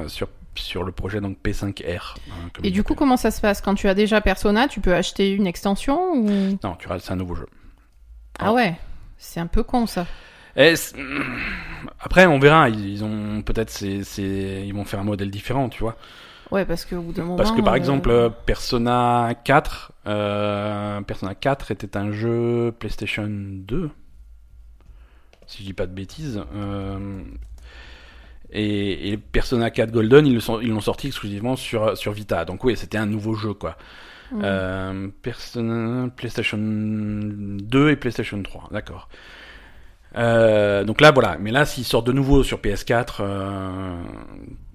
[SPEAKER 1] sur sur le projet donc P5R.
[SPEAKER 2] Hein, et du coup, comment ça se passe? Quand tu as déjà Persona, tu peux acheter une extension ou?
[SPEAKER 1] Non, tu c'est un nouveau jeu.
[SPEAKER 2] Ah ouais, c'est un peu con ça.
[SPEAKER 1] Après, on verra. Ils ont peut-être c'est ils vont faire un modèle différent, tu vois.
[SPEAKER 2] Ouais, parce que au bout d'un moment.
[SPEAKER 1] Parce que par euh, exemple, Persona 4, euh, Persona 4 était un jeu PlayStation 2, si je dis pas de bêtises. Euh, et, Persona 4 Golden, ils l'ont sorti exclusivement sur, sur Vita. Donc oui, c'était un nouveau jeu, quoi. Euh, Persona, PlayStation 2 et PlayStation 3, d'accord. Euh, donc là, voilà. Mais là, s'ils sortent de nouveau sur PS4, euh,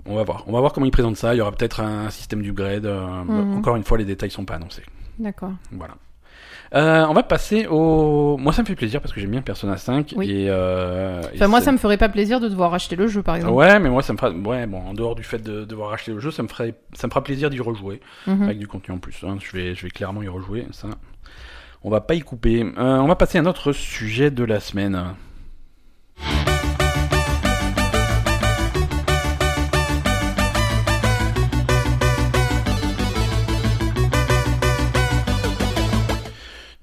[SPEAKER 1] on va voir. On va voir comment ils présentent ça. Il y aura peut-être un système d'upgrade. Mhm. Encore une fois, les détails sont pas annoncés.
[SPEAKER 2] D'accord.
[SPEAKER 1] Voilà. Euh, on va passer au. Moi, ça me fait plaisir parce que j'aime bien Persona 5 et.
[SPEAKER 2] Euh, enfin, moi, ça me ferait pas plaisir de devoir acheter le jeu, par exemple.
[SPEAKER 1] Ouais, mais moi, ça me fera. Ouais, bon, en dehors du fait de devoir acheter le jeu, ça me ferait, ça me fera plaisir d'y rejouer mhm. avec du contenu en plus. Hein. Je vais, je vais clairement y rejouer. Ça, on va pas y couper. Euh, on va passer à notre sujet de la semaine.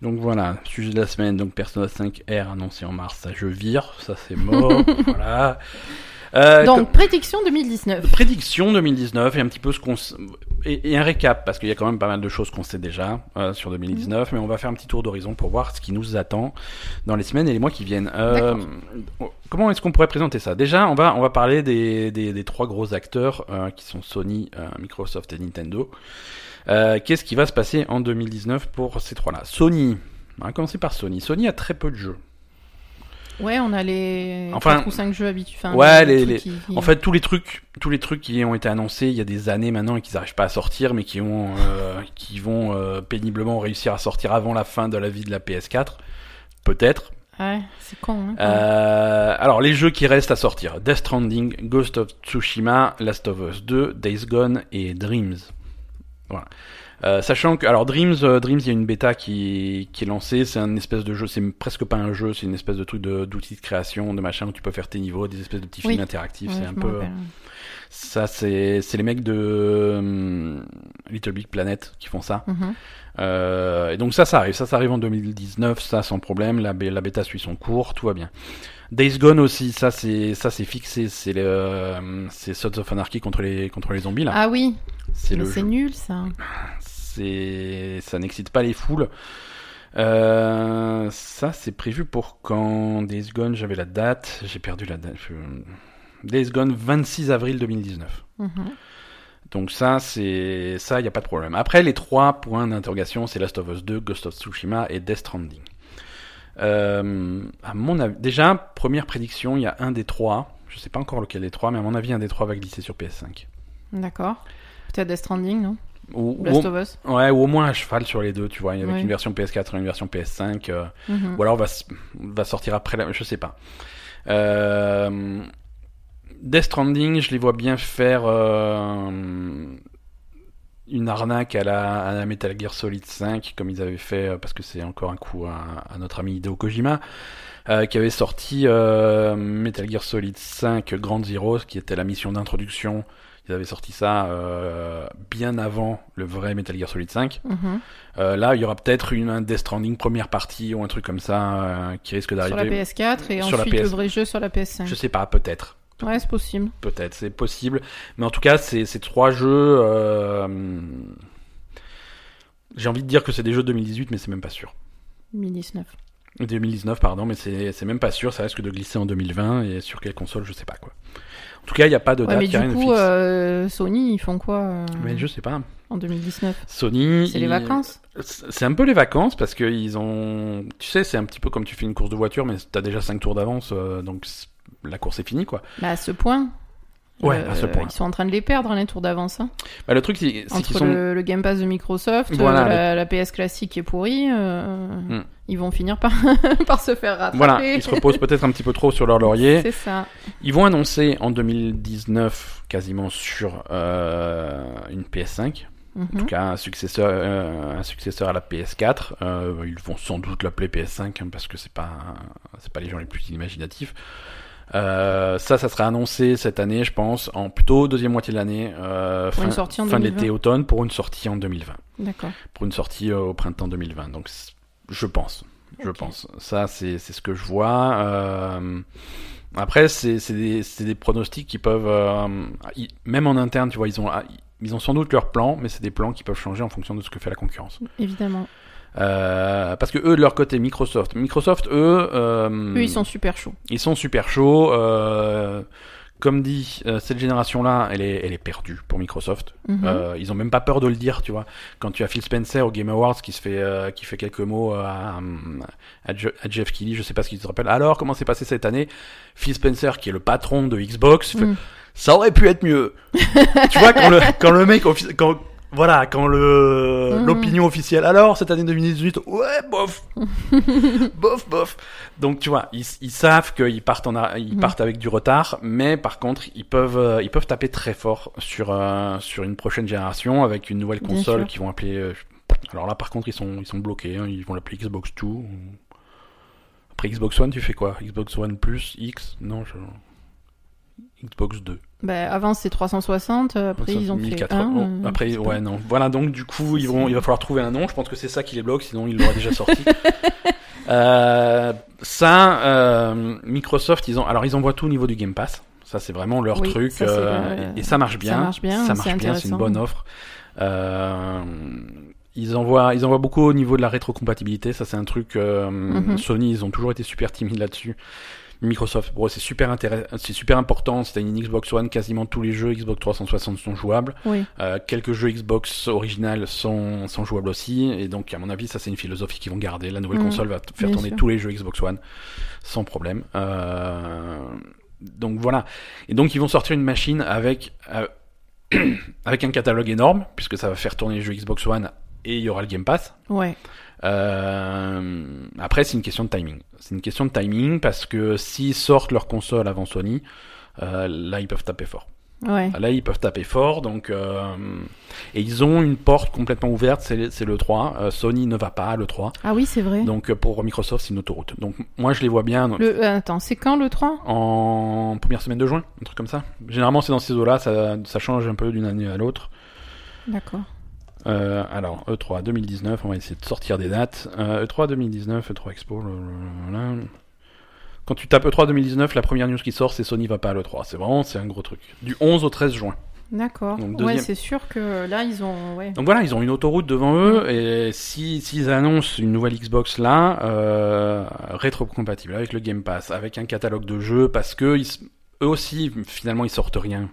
[SPEAKER 1] Donc voilà, sujet de la semaine, donc Persona 5R annoncé en mars, ça je vire, ça c'est mort, voilà.
[SPEAKER 2] Euh, donc prédiction 2019.
[SPEAKER 1] Prédiction 2019 et un petit peu ce qu'on et, un récap parce qu'il y a quand même pas mal de choses qu'on sait déjà euh, sur 2019, mais on va faire un petit tour d'horizon pour voir ce qui nous attend dans les semaines et les mois qui viennent. Euh, comment est-ce qu'on pourrait présenter ça? Déjà, on va on va parler des, des, des trois gros acteurs qui sont Sony, Microsoft et Nintendo. Euh, qu'est-ce qui va se passer en 2019 pour ces trois-là? Sony. On va commencer par Sony. Sony a très peu de jeux.
[SPEAKER 2] Ouais, on a les enfin, 4 ou 5 jeux habituels.
[SPEAKER 1] ouais, les, en fait tous les trucs, tous les trucs qui ont été annoncés il y a des années maintenant et qui n'arrivent pas à sortir, mais qui ont, euh, qui vont euh, péniblement réussir à sortir avant la fin de la vie de la PS4, peut-être.
[SPEAKER 2] Ouais, c'est con. Hein,
[SPEAKER 1] euh, alors les jeux qui restent à sortir Death Stranding, Ghost of Tsushima, Last of Us 2, Days Gone et Dreams. Voilà. Euh, sachant que, alors Dreams, euh, Dreams, il y a une bêta qui, qui est lancée. C'est un espèce de jeu, c'est presque pas un jeu, c'est une espèce de truc d'outil de, création, de machin où tu peux faire tes niveaux, des espèces de petits films interactifs. c'est un peu. Ça, c'est les mecs de euh, Little Big Planet qui font ça. Mhm. Euh, et donc ça, ça arrive. Ça, ça arrive en 2019, ça sans problème. La, la bêta suit son cours, tout va bien. Days Gone aussi, ça c'est ça c'est fixé, c'est le c'est Sons of Anarchy contre les contre les zombies là.
[SPEAKER 2] Ah oui. C'est nul ça.
[SPEAKER 1] C'est ça n'excite pas les foules. Euh, ça c'est prévu pour quand Days Gone, j'avais la date, j'ai perdu la date. Days Gone 26 avril 2019. Mhm. Donc ça, c'est ça, il n'y a pas de problème. Après, les trois points d'interrogation, c'est Last of Us 2, Ghost of Tsushima et Death Stranding. Euh, à mon avis, déjà, première prédiction, il y a un des trois. Je sais pas encore lequel des trois, mais à mon avis, un des trois va glisser sur PS5.
[SPEAKER 2] D'accord. Peut-être Death Stranding, non?
[SPEAKER 1] Ou, Last of Us? Ouais, ou au moins un cheval sur les deux, tu vois, avec une version PS4 et une version PS5. Euh, mhm. Ou alors va, va sortir après, la, je sais pas. Euh, Death Stranding, je les vois bien faire euh, une arnaque à la, à la, Metal Gear Solid 5, comme ils avaient fait, euh, parce que c'est encore un coup à, notre ami Hideo Kojima, euh, qui avait sorti euh, Metal Gear Solid 5 Grand Zero, qui était la mission d'introduction. Ils avaient sorti ça bien avant le vrai Metal Gear Solid 5. Mhm. là, il y aura peut-être une un Death Stranding première partie ou un truc comme ça qui risque d'arriver.
[SPEAKER 2] Sur la PS4 et ensuite le vrai jeu sur la PS5.
[SPEAKER 1] Je sais pas, peut-être.
[SPEAKER 2] Ouais, c'est possible.
[SPEAKER 1] Peut-être, c'est possible. Mais en tout cas, c'est trois jeux. Euh... J'ai envie de dire que c'est des jeux de 2018, mais c'est même pas sûr.
[SPEAKER 2] 2019.
[SPEAKER 1] 2019, pardon, mais c'est même pas sûr. Ça risque de glisser en 2020 et sur quelle console, je sais pas quoi. En tout cas, il n'y a pas de date.
[SPEAKER 2] Ouais, mais du coup, euh, Sony, ils font quoi euh,
[SPEAKER 1] Mais je sais pas.
[SPEAKER 2] En 2019.
[SPEAKER 1] Sony.
[SPEAKER 2] C'est les vacances?
[SPEAKER 1] C'est un peu les vacances parce qu'ils ont. Tu sais, c'est un petit peu comme tu fais une course de voiture, mais t'as déjà 5 tours d'avance, euh, donc la course est finie, quoi.
[SPEAKER 2] Bah, à ce point.
[SPEAKER 1] Ouais, à ce euh, point.
[SPEAKER 2] Ils sont en train de les perdre, les tours d'avance. Hein.
[SPEAKER 1] Bah, le truc, c'est
[SPEAKER 2] Entre sont... le, Game Pass de Microsoft, euh, la, PS classique qui est pourrie, euh, hmm. ils vont finir par, par se faire rattraper.
[SPEAKER 1] Voilà, ils se reposent peut-être un petit peu trop sur leur laurier.
[SPEAKER 2] C'est ça.
[SPEAKER 1] Ils vont annoncer en 2019, quasiment sur une PS5. En tout mhm. cas, un successeur, euh, un successeur à la PS4. Euh, ils vont sans doute l'appeler PS5 hein, parce que c'est pas, c'est pas les gens les plus imaginatifs. Euh, ça, ça sera annoncé cette année, je pense, en plutôt deuxième moitié de l'année, euh, fin, fin de l'été-automne, pour une sortie en 2020.
[SPEAKER 2] D'accord.
[SPEAKER 1] Pour une sortie au printemps 2020. Donc, je pense. Je pense. Ça, c'est ce que je vois. Euh, après, c'est des, des, pronostics qui peuvent, euh, même en interne, tu vois, ils ont, ils ont sans doute leurs plans, mais c'est des plans qui peuvent changer en fonction de ce que fait la concurrence.
[SPEAKER 2] Évidemment.
[SPEAKER 1] Euh, parce que eux, de leur côté, Microsoft, Microsoft, eux,
[SPEAKER 2] euh, eux, ils sont super chauds.
[SPEAKER 1] Ils sont super chauds. Euh, comme dit, euh, cette génération-là, elle est, elle est perdue pour Microsoft. Euh, ils ont même pas peur de le dire, tu vois. Quand tu as Phil Spencer au Game Awards qui se fait, euh, qui fait quelques mots à, à, Jeff Keighley, je sais pas ce qu'il se rappelle. Alors, comment s'est passé cette année? Phil Spencer, qui est le patron de Xbox, fait, mhm. ça aurait pu être mieux. tu vois, quand le, quand le mec, quand, voilà, quand le mhm. l'opinion officielle. Alors cette année 2018, ouais, bof, bof, bof. Donc tu vois, ils, ils savent qu'ils partent en ils mhm. partent avec du retard, mais par contre ils peuvent euh, ils peuvent taper très fort sur euh, sur une prochaine génération avec une nouvelle console qu'ils vont appeler. Euh, alors là par contre ils sont ils sont bloqués, hein, ils vont l'appeler Xbox 2. Après Xbox One, tu fais quoi? Xbox One Plus X? Non, je... Xbox 2.
[SPEAKER 2] Bah, avant c'est 360, euh, après ils ont fait un,
[SPEAKER 1] euh, après ouais non. Voilà donc du coup ils vont il va falloir trouver un nom. Je pense que c'est ça qui les bloque, sinon ils l'auraient déjà sorti. euh, ça euh, Microsoft ils ont alors ils envoient tout au niveau du Game Pass. Ça c'est vraiment leur truc et ça marche bien. Ça marche bien. Ça marche bien. C'est une bonne offre. ils envoient, ils envoient beaucoup au niveau de la rétrocompatibilité. Ça, c'est un truc. Mhm. Sony, ils ont toujours été super timides là-dessus. Microsoft. C'est super intéressant, c'est super important. Si t'as une Xbox One, quasiment tous les jeux Xbox 360 sont jouables. Euh, quelques jeux Xbox original sont, sont jouables aussi. Et donc, à mon avis, ça c'est une philosophie qu'ils vont garder. La nouvelle mm. console va faire tourner tous les jeux Xbox One sans problème. Euh... Donc voilà. Et donc ils vont sortir une machine avec euh, avec un catalogue énorme puisque ça va faire tourner les jeux Xbox One et il y aura le Game Pass.
[SPEAKER 2] Ouais.
[SPEAKER 1] Euh, après, c'est une question de timing. C'est une question de timing parce que s'ils sortent leur console avant Sony, euh, là, ils peuvent taper fort.
[SPEAKER 2] Ouais.
[SPEAKER 1] Là, ils peuvent taper fort, donc euh, et ils ont une porte complètement ouverte, c'est le 3. Euh, Sony ne va pas le 3.
[SPEAKER 2] Ah oui, c'est vrai.
[SPEAKER 1] Donc pour Microsoft, c'est une autoroute. Donc moi, je les vois bien.
[SPEAKER 2] Le, attends, c'est quand le 3
[SPEAKER 1] En première semaine de juin, un truc comme ça. Généralement, c'est dans ces eaux-là, ça, ça change un peu d'une année à l'autre.
[SPEAKER 2] D'accord.
[SPEAKER 1] Euh, alors, E3 2019, on va essayer de sortir des dates. Euh, E3 2019, E3 Expo. Quand tu tapes E3 2019, la première news qui sort, c'est Sony va pas à l'E3. C'est vraiment, c'est un gros truc. Du 11 au 13 juin.
[SPEAKER 2] D'accord. Ouais, c'est sûr que là, ils ont. Ouais.
[SPEAKER 1] Donc voilà, ils ont une autoroute devant eux, et si s'ils annoncent une nouvelle Xbox là, euh, rétro-compatible avec le Game Pass, avec un catalogue de jeux, parce que eux aussi, finalement, ils sortent rien.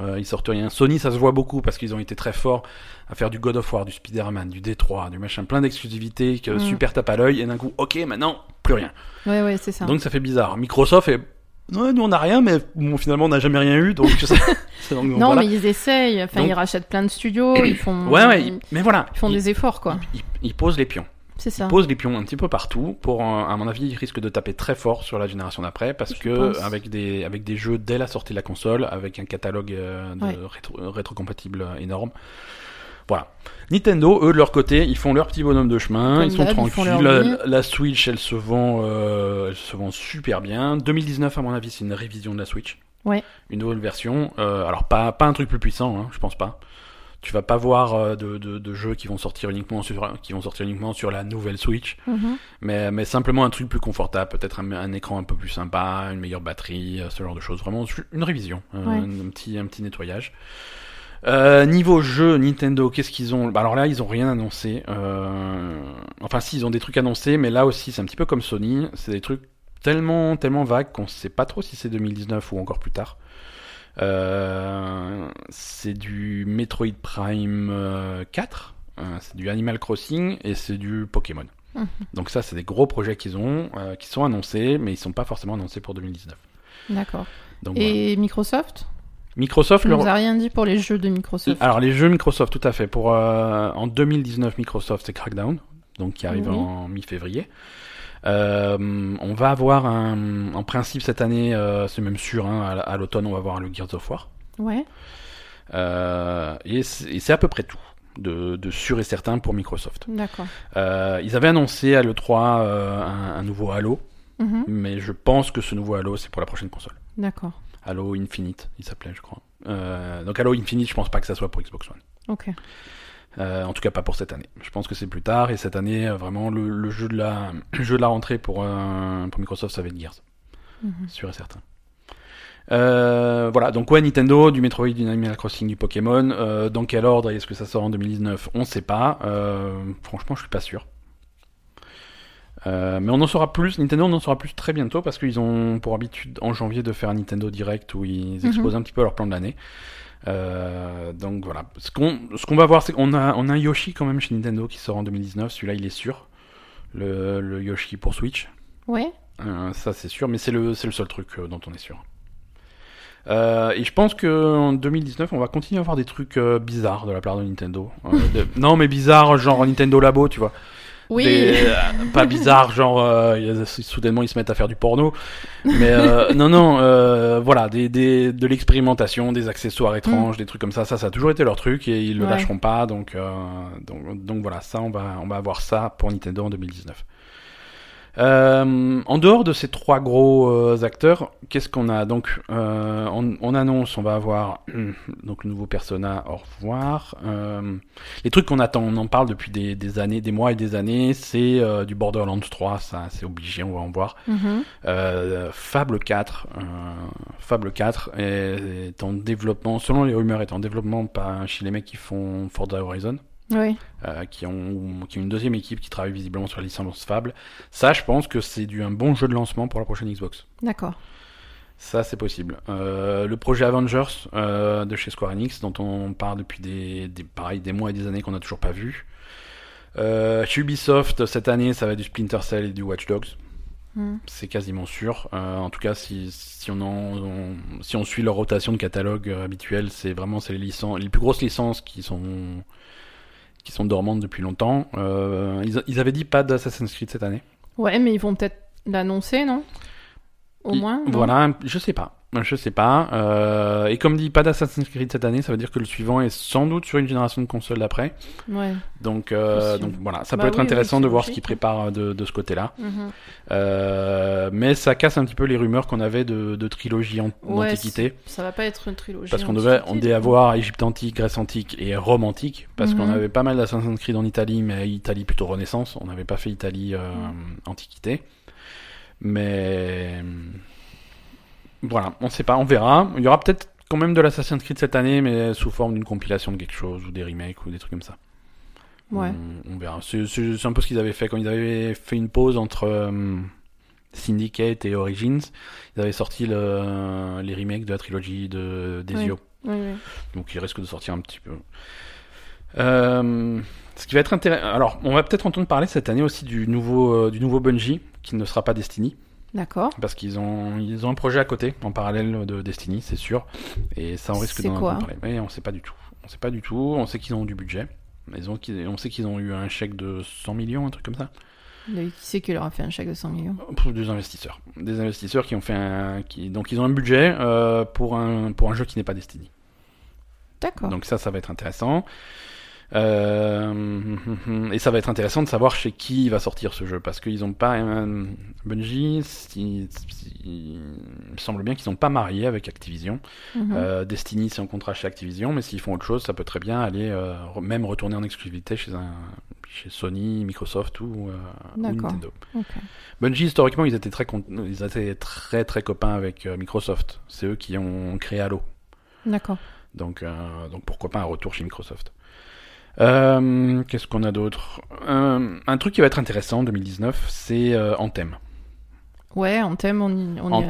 [SPEAKER 1] Euh, ils sortent rien. Sony, ça se voit beaucoup parce qu'ils ont été très forts à faire du God of War, du Spider-Man, du D3, du machin, plein d'exclusivité que mm. super tape à l'œil et d'un coup, ok, maintenant, plus rien.
[SPEAKER 2] Ouais, ouais, c'est ça.
[SPEAKER 1] Donc ça fait bizarre. Microsoft est Ouais, nous on n'a rien, mais finalement on n'a jamais rien eu, donc
[SPEAKER 2] non, mais ils essayent. Enfin, ils rachètent plein de studios, ils font.
[SPEAKER 1] Ouais, ouais, mais voilà.
[SPEAKER 2] Ils font des efforts, quoi.
[SPEAKER 1] ils, posent les pions.
[SPEAKER 2] C'est ça.
[SPEAKER 1] pose les pions un petit peu partout. Pour, à mon avis, il risque de taper très fort sur la génération d'après parce que avec des avec des jeux dès la sortie de la console, avec un catalogue euh, rétro, rétrocompatible énorme. Voilà. Nintendo, eux de leur côté, ils font leur petit bonhomme de chemin, ils sont tranquilles. La, Switch, elle se vend, euh, elle se vend super bien. 2019, à mon avis, c'est une révision de la Switch.
[SPEAKER 2] Ouais.
[SPEAKER 1] Une nouvelle version. Euh, alors pas pas un truc plus puissant, hein, je pense pas tu vas pas voir euh, de, de, de, jeux qui vont sortir uniquement sur qui vont sortir uniquement sur la nouvelle Switch, mhm. mais, mais simplement un truc plus confortable, peut-être un, écran un peu plus sympa, une meilleure batterie, euh, ce genre de choses. Vraiment une révision, un, petit un petit nettoyage. Euh, niveau jeu, Nintendo, qu'est-ce qu'ils ont? Bah Alors là, ils ont rien annoncé. Euh... Enfin, si, ils ont des trucs annoncés, mais là aussi, c'est un petit peu comme Sony. C'est des trucs tellement tellement vagues qu'on sait pas trop si c'est 2019 ou encore plus tard. Euh, c'est du Metroid Prime 4, euh, euh, c'est du Animal Crossing et c'est du Pokémon. Mhm. Donc ça, c'est des gros projets qu'ils ont, qui sont annoncés, mais ils sont pas forcément annoncés pour 2019.
[SPEAKER 2] D'accord. Et Microsoft?
[SPEAKER 1] Microsoft,
[SPEAKER 2] ne leur... nous a rien dit pour les jeux de Microsoft.
[SPEAKER 1] Alors les jeux Microsoft, tout à fait. Pour en 2019, Microsoft c'est Crackdown, donc qui arrive en mi-février. Euh, on va avoir un, en principe cette année, euh, c'est même sûr, hein, à, l'automne, on va avoir le Gears of War.
[SPEAKER 2] Ouais.
[SPEAKER 1] Euh, et c'est à peu près tout. de, de sûr et certain pour Microsoft.
[SPEAKER 2] D'accord.
[SPEAKER 1] Euh, ils avaient annoncé à l'E3 euh, un, un, nouveau Halo,
[SPEAKER 2] Mhm.
[SPEAKER 1] mais je pense que ce nouveau Halo, c'est pour la prochaine console.
[SPEAKER 2] D'accord.
[SPEAKER 1] Halo Infinite, il s'appelait, je crois. Euh, donc Halo Infinite, je pense pas que ça soit pour Xbox One.
[SPEAKER 2] Ok.
[SPEAKER 1] Euh, en tout cas, pas pour cette année. Je pense que c'est plus tard. Et cette année, euh, vraiment, le, le jeu de la, le jeu de la rentrée pour, euh, pour Microsoft, ça va être Gears,
[SPEAKER 2] Mhm.
[SPEAKER 1] sûr et certain. Euh, voilà, donc ouais, Nintendo, du Metroid, du Animal Crossing, du Pokémon. Dans quel ordre et est-ce que ça sort en 2019 On sait pas. Franchement, je suis pas sûr. Mais on en saura plus. Nintendo, on en saura plus très bientôt parce qu'ils ont pour habitude en janvier de faire un Nintendo Direct où ils exposent un petit peu leur plan de l'année. Euh, donc voilà. Ce qu'on va voir, c'est qu'on a on a un Yoshi quand même chez Nintendo qui sort en 2019. Celui-là, il est sûr. Le, le Yoshi pour Switch.
[SPEAKER 2] Ouais.
[SPEAKER 1] Euh, ça c'est sûr, mais c'est le, seul truc euh, dont on est sûr. Euh, et je pense que en 2019, on va continuer à avoir des trucs euh, bizarres de la part de Nintendo. Euh, de- Non, mais bizarres, genre Nintendo Labo, tu vois.
[SPEAKER 2] Oui.
[SPEAKER 1] Des- euh, pas bizarre, genre euh, soudainement ils se mettent à faire du porno. Mais euh, non, non, euh, voilà, des, des, de l'expérimentation, des accessoires étranges, des trucs comme ça. Ça, ça a toujours été leur truc et ils le
[SPEAKER 2] Ouais.
[SPEAKER 1] lâcheront pas. Donc, euh, donc, donc voilà, ça, on va, on va avoir ça pour Nintendo en 2019. Euh, en dehors de ces trois gros euh, acteurs, qu'est-ce qu'on a? Donc, euh, on, on annonce, on va avoir hum, donc le nouveau Persona. Au revoir. Euh, les trucs qu'on attend, on en parle depuis des, des années, des mois et des années. C'est euh, du Borderlands 3, ça, c'est obligé, on va en voir. Euh, Fable 4, euh, Fable 4 est, est en développement, selon les rumeurs, est en développement par chez les mecs qui font Forza Horizon
[SPEAKER 2] Oui.
[SPEAKER 1] euh, qui, ont, qui ont une deuxième équipe qui travaille visiblement sur la licence Fable. Ça, je pense que c'est du un bon jeu de lancement pour la prochaine Xbox.
[SPEAKER 2] D'accord.
[SPEAKER 1] Ça, c'est possible. Euh, le projet Avengers euh, de chez Square Enix, dont on parle depuis des, des, pareil, des mois et des années qu'on n'a toujours pas vu. Euh, chez Ubisoft, cette année, ça va être du Splinter Cell et du Watch Dogs.
[SPEAKER 2] Mhm.
[SPEAKER 1] C'est quasiment sûr. En tout cas, si, si, on, en, on- si on suit leur rotation de catalogue habituelle, c'est vraiment c'est les licences, les plus grosses licences qui sont qui sont dormantes depuis longtemps. Euh, ils, ils avaient dit pas d'Assassin's Creed cette année.
[SPEAKER 2] Ouais, mais ils vont peut-être l'annoncer, non? Au
[SPEAKER 1] Ils-
[SPEAKER 2] moins.
[SPEAKER 1] Voilà, je sais pas. Je sais pas. Euh, et comme dit pas d'Assassin's Creed cette année, ça veut dire que le suivant est sans doute sur une génération de consoles d'après.
[SPEAKER 2] Ouais.
[SPEAKER 1] Donc, euh, donc voilà, ça
[SPEAKER 2] Bah
[SPEAKER 1] peut être
[SPEAKER 2] oui,
[SPEAKER 1] intéressant de voir ce qu'ils préparent de, de ce côté-là.
[SPEAKER 2] Mhm.
[SPEAKER 1] Euh, mais ça casse un petit peu les rumeurs qu'on avait de, de trilogie en,
[SPEAKER 2] Ouais,
[SPEAKER 1] d'antiquité.
[SPEAKER 2] Ça va pas être une trilogie.
[SPEAKER 1] Parce qu'on devait, on devait avoir Égypte antique, Grèce antique et Rome antique, parce qu'on
[SPEAKER 2] Mhm.
[SPEAKER 1] avait pas mal d'Assassin's Creed en Italie, mais Italie plutôt Renaissance. On n'avait pas fait Italie euh, antiquité. Mais voilà, on sait pas, on verra. Il y aura peut-être quand même de l'Assassin's Creed cette année, mais sous forme d'une compilation de quelque chose ou des remakes ou des trucs comme ça.
[SPEAKER 2] Ouais.
[SPEAKER 1] On, on verra. C'est un peu ce qu'ils avaient fait quand ils avaient fait une pause entre euh, Syndicate et Origins. Ils avaient sorti le- les remakes de la trilogie de
[SPEAKER 2] oui.
[SPEAKER 1] Donc il risque de sortir un petit peu. Euh, ce qui va être intéressant. Alors, on va peut-être entendre parler cette année aussi du nouveau, euh, du nouveau Bungie, qui ne sera pas Destiny,
[SPEAKER 2] D'accord.
[SPEAKER 1] parce qu'ils ont, ils ont un projet à côté, en parallèle de Destiny, c'est sûr. Et ça, on risque d'en parler. Mais on sait pas du tout. On sait pas du tout. On sait qu'ils ont du budget. Ils ont, on sait qu'ils ont eu un chèque de 100 millions, un truc comme ça.
[SPEAKER 2] Qui c'est qui leur a fait un chèque de 100 millions
[SPEAKER 1] Pour des investisseurs. Des investisseurs qui ont fait un, qui, donc ils ont un budget euh, pour un, pour un jeu qui n'est pas Destiny.
[SPEAKER 2] D'accord.
[SPEAKER 1] Donc ça, ça va être intéressant. Euh, et ça va être intéressant de savoir chez qui va sortir ce jeu, parce qu'ils n'ont pas un Bungie, il me semble bien qu'ils n'ont pas marié avec Activision.
[SPEAKER 2] Mhm.
[SPEAKER 1] Euh, Destiny, c'est en contrat chez Activision, mais s'ils font autre chose, ça peut très bien aller euh, même retourner en exclusivité chez un chez Sony, Microsoft ou, euh. Nintendo. Bungie historiquement, ils étaient très ils étaient très très copains avec euh, Microsoft. C'est eux qui ont créé Halo.
[SPEAKER 2] D'accord.
[SPEAKER 1] Donc, euh, donc pourquoi pas un retour chez Microsoft. Euh, Qu'est-ce qu'on a d'autre? Euh, Un truc qui va être intéressant en 2019, c'est euh, Anthem.
[SPEAKER 2] Ouais, en thème, on y, on a,
[SPEAKER 1] on-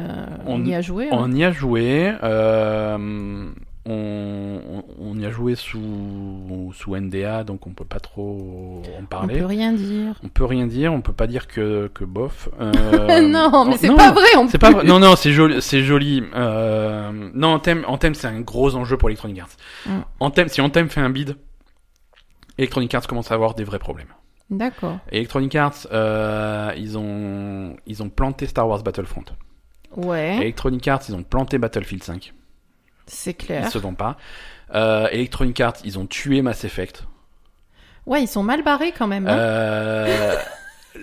[SPEAKER 2] on y a joué. hein.
[SPEAKER 1] On y a joué. on, on- on y a joué sous, sous NDA, donc on peut pas trop en
[SPEAKER 2] On
[SPEAKER 1] parler.
[SPEAKER 2] peut rien dire.
[SPEAKER 1] On peut rien dire, on peut pas dire que, que bof. Euh,
[SPEAKER 2] non, mais
[SPEAKER 1] oh,
[SPEAKER 2] c'est pas vrai. On
[SPEAKER 1] C'est pas vrai. Non, non, c'est joli. C'est joli. Euh, non, Anthem, Anthem, c'est un gros enjeu pour Electronic Arts.
[SPEAKER 2] Mm.
[SPEAKER 1] Anthem, si Anthem fait un bid, Electronic Arts commence à avoir des vrais problèmes.
[SPEAKER 2] D'accord.
[SPEAKER 1] Electronic Arts, euh, ils ont, ils ont planté Star Wars Battlefront.
[SPEAKER 2] Ouais,
[SPEAKER 1] Electronic Arts, ils ont planté Battlefield 5.
[SPEAKER 2] c'est
[SPEAKER 1] Ils
[SPEAKER 2] clair.
[SPEAKER 1] se vendent pas. Euh, Electronic Arts, ils ont tué Mass Effect.
[SPEAKER 2] Ouais, ils sont mal barrés quand même. Hein.
[SPEAKER 1] Euh,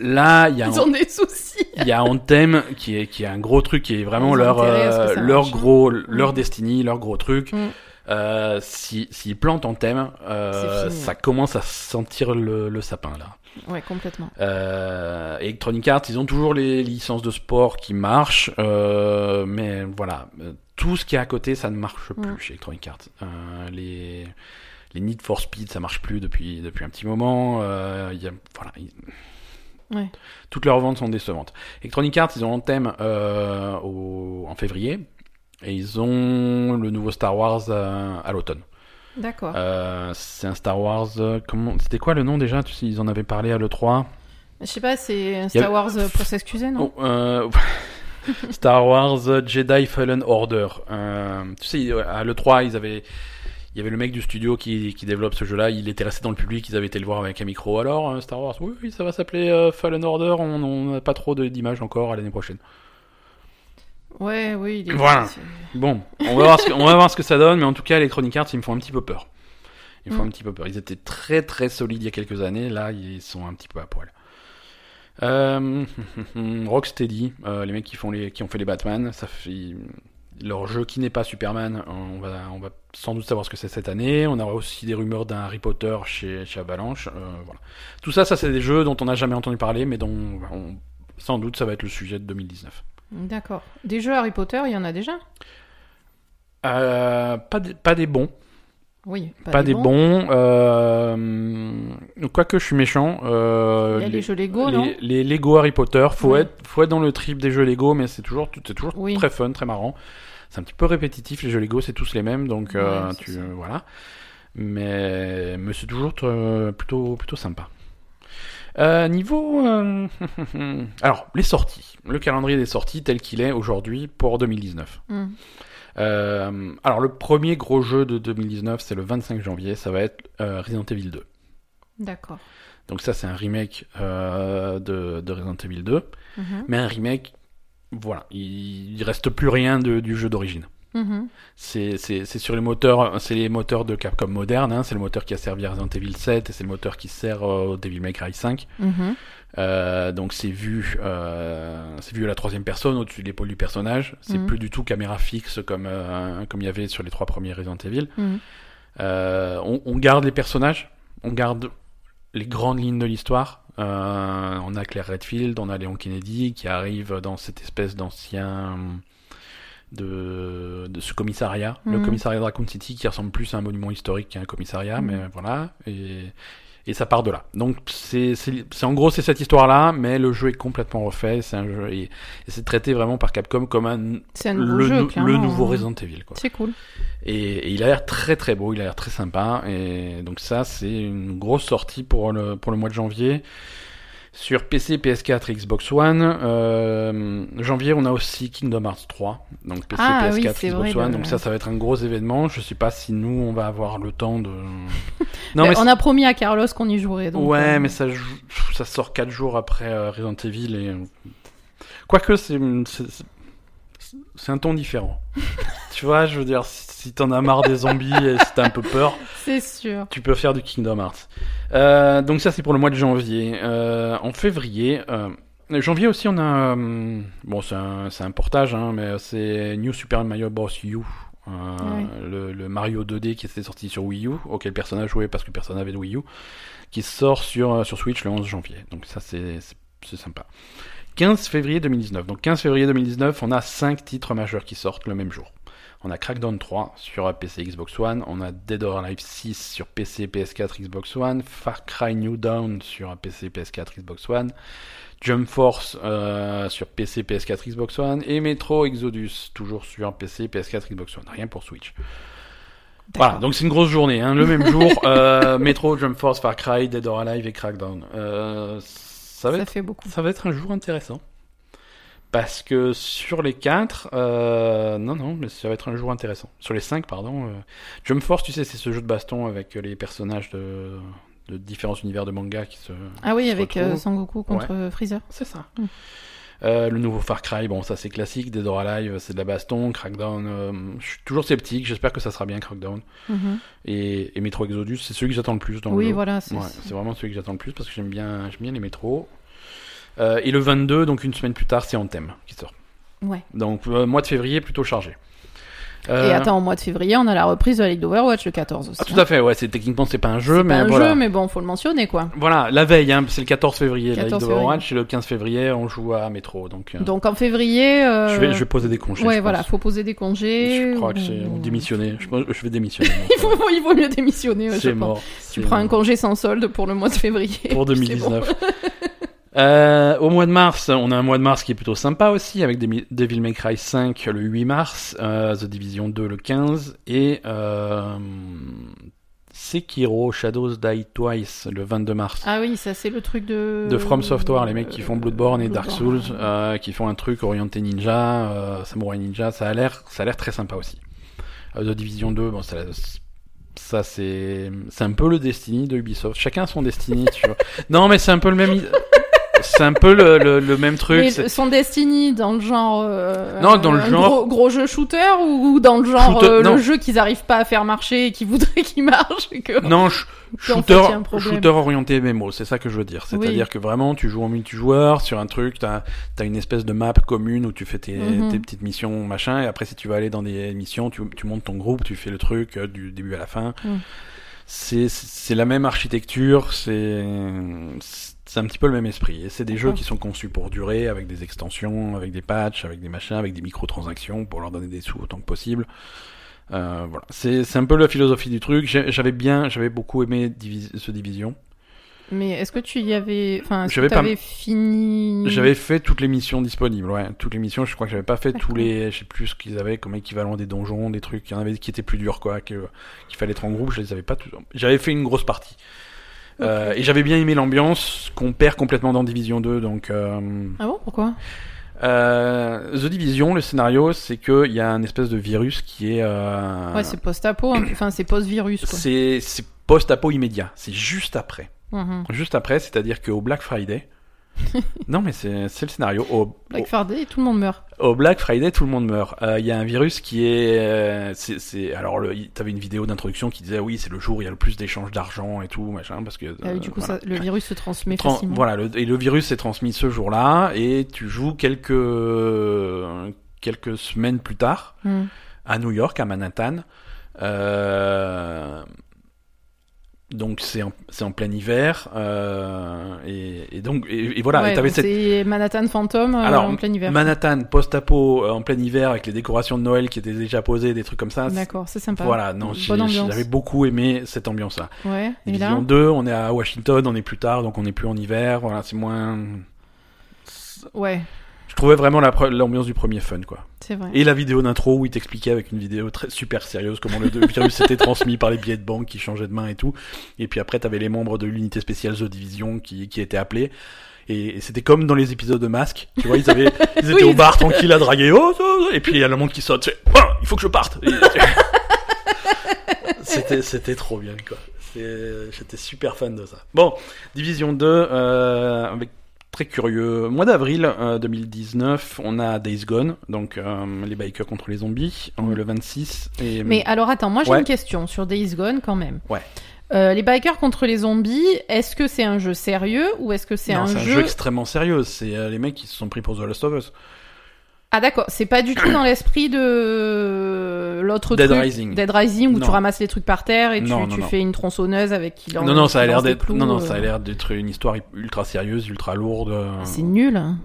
[SPEAKER 1] là, il y a
[SPEAKER 2] ils ont des soucis.
[SPEAKER 1] Il y a Anthem qui est qui est un gros truc qui est vraiment leur euh, leur hein. gros leur mm. destiny, leur gros truc. Mm. Euh, s'ils si, plantent Anthem, euh, ça commence à sentir le, le sapin là.
[SPEAKER 2] Ouais, complètement.
[SPEAKER 1] Euh, Electronic Arts, ils ont toujours les licences de sport qui marchent, euh, mais voilà, tout ce qui est à côté, ça ne marche plus chez Electronic Arts. Les les Need for Speed, ça marche plus depuis depuis un petit moment. Y a, voilà. Ouais. Toutes leurs ventes sont décevantes. Electronic Arts, ils ont un thème au, en février et ils ont le nouveau Star Wars euh, à l'automne.
[SPEAKER 2] D'accord.
[SPEAKER 1] Euh, c'est un Star Wars. Euh, comment C'était quoi le nom déjà? Tu sais, ils en avaient parlé à l'E3.
[SPEAKER 2] Je sais pas, c'est Star Wars pour s'excuser, non?
[SPEAKER 1] Oh, Star Wars Jedi Fallen Order. tu sais, à l'E3, ils avaient. Il y avait le mec du studio qui, qui développe ce jeu-là, il était resté dans le public, ils avaient été le voir avec un micro. Alors, Star Wars, oui, oui ça va s'appeler Fallen Order, on n'a pas trop d'images encore à l'année prochaine.
[SPEAKER 2] Ouais, oui.
[SPEAKER 1] Il Voilà. Bon, on va, voir ce que, on va voir ce que ça donne, mais en tout cas, les Chronic Arts, ils me font un petit peu peur. Ils me font mm. un petit peu peur. Ils étaient très très solides il y a quelques années, là, ils sont un petit peu à poil. Euh, Rocksteady, euh, les mecs qui, font les, qui ont fait les Batman, ça fait leur jeu qui n'est pas Superman, on va, on va sans doute savoir ce que c'est cette année. On aura aussi des rumeurs d'un Harry Potter chez, chez Avalanche. Euh, voilà. Tout ça, ça c'est des jeux dont on n'a jamais entendu parler, mais dont sans doute ça va être le sujet de 2019.
[SPEAKER 2] D'accord. Des jeux Harry Potter, il y en a déjà
[SPEAKER 1] euh, pas, pas des bons.
[SPEAKER 2] Oui,
[SPEAKER 1] pas, des, bons. Euh, quoique je suis méchant.
[SPEAKER 2] Euh, il y a les, jeux Lego,
[SPEAKER 1] les,
[SPEAKER 2] non
[SPEAKER 1] les Lego Harry Potter, faut, être, faut être dans le trip des jeux Lego, mais c'est toujours, c'est toujours très fun, très marrant. C'est un petit peu répétitif, les jeux Lego, c'est tous les mêmes, donc tu, voilà. Mais, mais c'est toujours plutôt, plutôt sympa. Euh, niveau... Euh, alors, les sorties. Le calendrier des sorties tel qu'il est aujourd'hui pour 2019. Mm. Euh, alors, le premier gros jeu de 2019, c'est le 25 janvier, ça va être Resident Evil 2.
[SPEAKER 2] D'accord.
[SPEAKER 1] Donc ça, c'est un remake de, Resident Evil 2. Mm-hmm. Mais un remake, voilà, il, il reste plus rien du jeu d'origine. Mm-hmm. C'est sur les moteurs, c'est les moteurs de Capcom moderne. Hein. c'est le moteur qui a servi à Resident Evil 7 et c'est le moteur qui sert au Devil May Cry 5. Mm-hmm. Euh, donc c'est vu, euh, c'est vu à la troisième personne au-dessus de l'épaule du personnage. C'est mm-hmm. plus du tout caméra fixe comme euh, comme il y avait sur les trois premiers Resident Evil. On, on, garde les personnages, on garde les grandes lignes de l'histoire. On a Claire Redfield, on a Léon Kennedy qui arrive dans cette espèce d'ancien de, de ce commissariat, le mhm. commissariat de Raccoon City qui ressemble plus à un monument historique qu'à un commissariat, mhm. mais voilà, et, et ça part de là. Donc c'est en gros c'est cette histoire-là, mais le jeu est complètement refait, c'est un jeu et, c'est traité vraiment par Capcom comme un, le, le, nouveau Resident Evil.
[SPEAKER 2] C'est cool.
[SPEAKER 1] Et, il a l'air très très beau, il a l'air très sympa, et donc ça c'est une grosse sortie pour le pour le mois de janvier. Sur PC, PS4 Xbox One. Euh, janvier, on a aussi Kingdom Hearts 3. Donc PC,
[SPEAKER 2] ah
[SPEAKER 1] PS4, Xbox One. Donc ça, ça va être un gros événement. Je sais pas si nous, on va avoir le temps de.
[SPEAKER 2] non, mais on a promis à Carlos qu'on y jouerait. Donc
[SPEAKER 1] ouais, euh. mais ça, ça sort 4 jours après euh, Resident Evil. Et... Quoique, c'est c'est un ton différent. tu vois, je veux dire, si t'en as marre des zombies et si t'as un peu peur,
[SPEAKER 2] c'est sûr.
[SPEAKER 1] Tu peux faire du Kingdom Hearts. Euh, donc ça, c'est pour le mois de janvier. Euh, en février, euh, janvier aussi, on a, bon, c'est un, un, portage, hein, mais c'est New Super Mario Bros. U. Le, Mario 2D qui était sorti sur Wii U, auquel personne n'a joué parce que personne n'avait de Wii U, qui sort sur, sur Switch le 11 janvier. Donc ça, c'est sympa. 15 février 2019. Donc 15 février 2019, on a 5 titres majeurs qui sortent le même jour. On a Crackdown 3 sur PC Xbox One, on a Dead or Alive 6 sur PC PS4 Xbox One, Far Cry New Dawn sur PC PS4 Xbox One, Jump Force euh, sur PC PS4 Xbox One et Metro Exodus toujours sur PC PS4 Xbox One. Rien pour Switch. Voilà, donc c'est une grosse journée, hein. le même jour. Euh, Metro, Jump Force, Far Cry, Dead or Alive et Crackdown. Euh, ça, va être,
[SPEAKER 2] fait beaucoup.
[SPEAKER 1] Ça va être un jour intéressant. Parce que sur les 4, euh, non, non, mais ça va être un jour intéressant. Sur les 5, pardon. Euh, Jump Force, tu sais, c'est ce jeu de baston avec les personnages de, de différents univers de manga qui se.
[SPEAKER 2] Ah oui, avec euh, Sangoku contre Freezer.
[SPEAKER 1] C'est ça. Le nouveau Far Cry, bon, ça c'est classique. Dead or Alive, c'est de la baston. Crackdown, je suis toujours sceptique. J'espère que ça sera bien Crackdown. Mhm. et, et, Metro Exodus, c'est celui que j'attends le plus dans
[SPEAKER 2] oui,
[SPEAKER 1] le jeu.
[SPEAKER 2] voilà.
[SPEAKER 1] C'est vraiment celui que j'attends le plus parce que j'aime bien, bien les métros. et le 22, donc une semaine plus tard, c'est Anthem qui sort.
[SPEAKER 2] Ouais.
[SPEAKER 1] Donc, mois de février plutôt chargé.
[SPEAKER 2] Euh, Et attends, au mois de février, on a la reprise de la Ligue d'Overwatch le 14 aussi.
[SPEAKER 1] Ah, tout à fait, ouais, c'est techniquement c'est pas un jeu, mais
[SPEAKER 2] pas un
[SPEAKER 1] voilà.
[SPEAKER 2] jeu, mais bon, faut le mentionner quoi.
[SPEAKER 1] Voilà, la veille, hein, c'est le 14 février, la Ligue d'Overwatch, et le 15 février, on joue à Métro, donc.
[SPEAKER 2] Euh, donc en février. Euh...
[SPEAKER 1] Je vais, je vais poser des congés.
[SPEAKER 2] Ouais, voilà, faut poser des congés.
[SPEAKER 1] Je crois que c'est démissionner. Je, je vais démissionner.
[SPEAKER 2] il, faut, il vaut mieux démissionner.
[SPEAKER 1] c'est mort.
[SPEAKER 2] Tu prends un congé sans solde pour le mois de février.
[SPEAKER 1] Pour 2019. Euh, au mois de mars, on a un mois de mars qui est plutôt sympa aussi, avec Devil May Cry 5 le 8 mars, euh, The Division 2 le 15, et euh, Sekiro Shadows Die Twice le 22 mars.
[SPEAKER 2] Ah oui, ça c'est le truc de...
[SPEAKER 1] De From Software, les mecs qui font Bloodborne et Dark Souls, euh, qui font un truc orienté ninja, euh, Samurai Ninja, ça a l'air, ça a l'air très sympa aussi. Euh, The Division 2, bon, ça, ça c'est, c'est un peu le Destiny de Ubisoft. Chacun son Destiny, tu vois. Non, mais c'est un peu le même c'est un peu le, le, même truc.
[SPEAKER 2] Mais son Destiny dans le genre. Euh,
[SPEAKER 1] non, dans le genre.
[SPEAKER 2] Gros, jeu shooter ou dans le genre euh, le jeu qu'ils arrivent pas à faire marcher et qu'ils voudraient qu'il marche que...
[SPEAKER 1] Non, shooter, shooter orienté MMO, c'est ça que je veux dire. C'est-à-dire que vraiment, tu joues en multijoueur sur un truc, t'as as une espèce de map commune où tu fais tes, mhm. tes petites missions, machin, et après, si tu vas aller dans des missions, tu, tu montes ton groupe, tu fais le truc euh, du début à la fin. Mm. C'est la même architecture, c'est c'est un petit peu le même esprit. Et c'est des jeux qui sont conçus pour durer, avec des extensions, avec des patchs, avec des machins, avec des microtransactions pour leur donner des sous autant que possible. Euh, voilà, c'est un peu la philosophie du truc. J'avais bien, j'avais beaucoup aimé ce Division.
[SPEAKER 2] Mais est-ce que tu y avais, enfin, est-ce que tu avais fini?
[SPEAKER 1] J'avais fait toutes les missions disponibles, ouais, toutes les missions. Je crois que j'avais pas fait tous les, je sais plus ce qu'ils avaient comme équivalent des donjons, des trucs. Il y en avait qui étaient plus durs, quoi, qu'il fallait être en groupe. Je les avais pas tous. J'avais fait une grosse partie. Euh, et j'avais bien aimé l'ambiance qu'on perd complètement dans Division 2. Donc, euh,
[SPEAKER 2] Ah bon Pourquoi?
[SPEAKER 1] euh, The Division, le scénario, c'est qu'il y a un espèce de virus qui est.
[SPEAKER 2] Ouais, c'est post-apo, hein. enfin c'est post-virus.
[SPEAKER 1] C'est post-apo immédiat, c'est juste après. Mhm. Juste après, c'est-à-dire qu'au Black Friday, non, mais c'est le scénario. Au,
[SPEAKER 2] Black Friday, tout le monde meurt.
[SPEAKER 1] Au Black Friday, tout le monde meurt. Il euh, y a un virus qui est. Euh, c'est alors, tu avais une vidéo d'introduction qui disait oui, c'est le jour où il y a le plus d'échanges d'argent et tout, machin, parce que.
[SPEAKER 2] Ah du coup, ça, le virus se transmet facilement.
[SPEAKER 1] Voilà, et le virus s'est transmis ce jour-là, et tu joues quelques quelques semaines plus tard hmm. à New York, à Manhattan. Euh, donc c'est en, en plein hiver euh, et, et, donc et, voilà
[SPEAKER 2] ouais,
[SPEAKER 1] t'avais
[SPEAKER 2] cette... Manhattan Phantom euh, en plein hiver.
[SPEAKER 1] Manhattan post-apo euh, en plein hiver avec les décorations de Noël qui étaient déjà posées des trucs comme ça
[SPEAKER 2] d'accord c'est sympa.
[SPEAKER 1] voilà non j'avais beaucoup aimé cette ambiance là
[SPEAKER 2] ouais et
[SPEAKER 1] là 2 on est à Washington on est plus tard donc on est plus en hiver voilà c'est moins
[SPEAKER 2] ouais
[SPEAKER 1] je trouvais vraiment l'ambiance du premier fun, quoi.
[SPEAKER 2] C'est vrai.
[SPEAKER 1] Et la vidéo d'intro où il t'expliquait avec une vidéo très super sérieuse comment le virus s'était transmis par les billets de banque qui changeaient de main et tout. Et puis après, t'avais les membres de l'unité spéciale The Division qui, qui étaient appelés. Et, c'était comme dans les épisodes de Masque. Tu vois, ils, avaient, ils étaient au bar tranquille à draguer. Oh, oh, oh, et puis il y a le monde qui saute. Oh, il faut que je parte. c'était, c'était trop bien, quoi. J'étais super fan de ça. Bon, Division 2, euh, avec très curieux. Mois d'avril 2019, euh, on a Days Gone, donc euh, les bikers contre les zombies, euh, le 26. Et...
[SPEAKER 2] Mais alors attends, moi j'ai une question sur Days Gone quand même.
[SPEAKER 1] Ouais.
[SPEAKER 2] les bikers contre les zombies, est-ce que c'est un jeu sérieux ou est-ce que c'est un,
[SPEAKER 1] jeu...
[SPEAKER 2] un
[SPEAKER 1] jeu extrêmement sérieux C'est les mecs qui se sont pris pour The Last of Us.
[SPEAKER 2] Ah d'accord, c'est pas du tout dans l'esprit de l'autre
[SPEAKER 1] Dead
[SPEAKER 2] truc,
[SPEAKER 1] Rising.
[SPEAKER 2] Dead Rising où tu ramasses les trucs par terre et tu, tu fais une tronçonneuse avec qui
[SPEAKER 1] Non non, ça a l'air d'être non non, ça a euh. l'air d'être une histoire ultra sérieuse, ultra lourde. Euh.
[SPEAKER 2] C'est nul. Hein.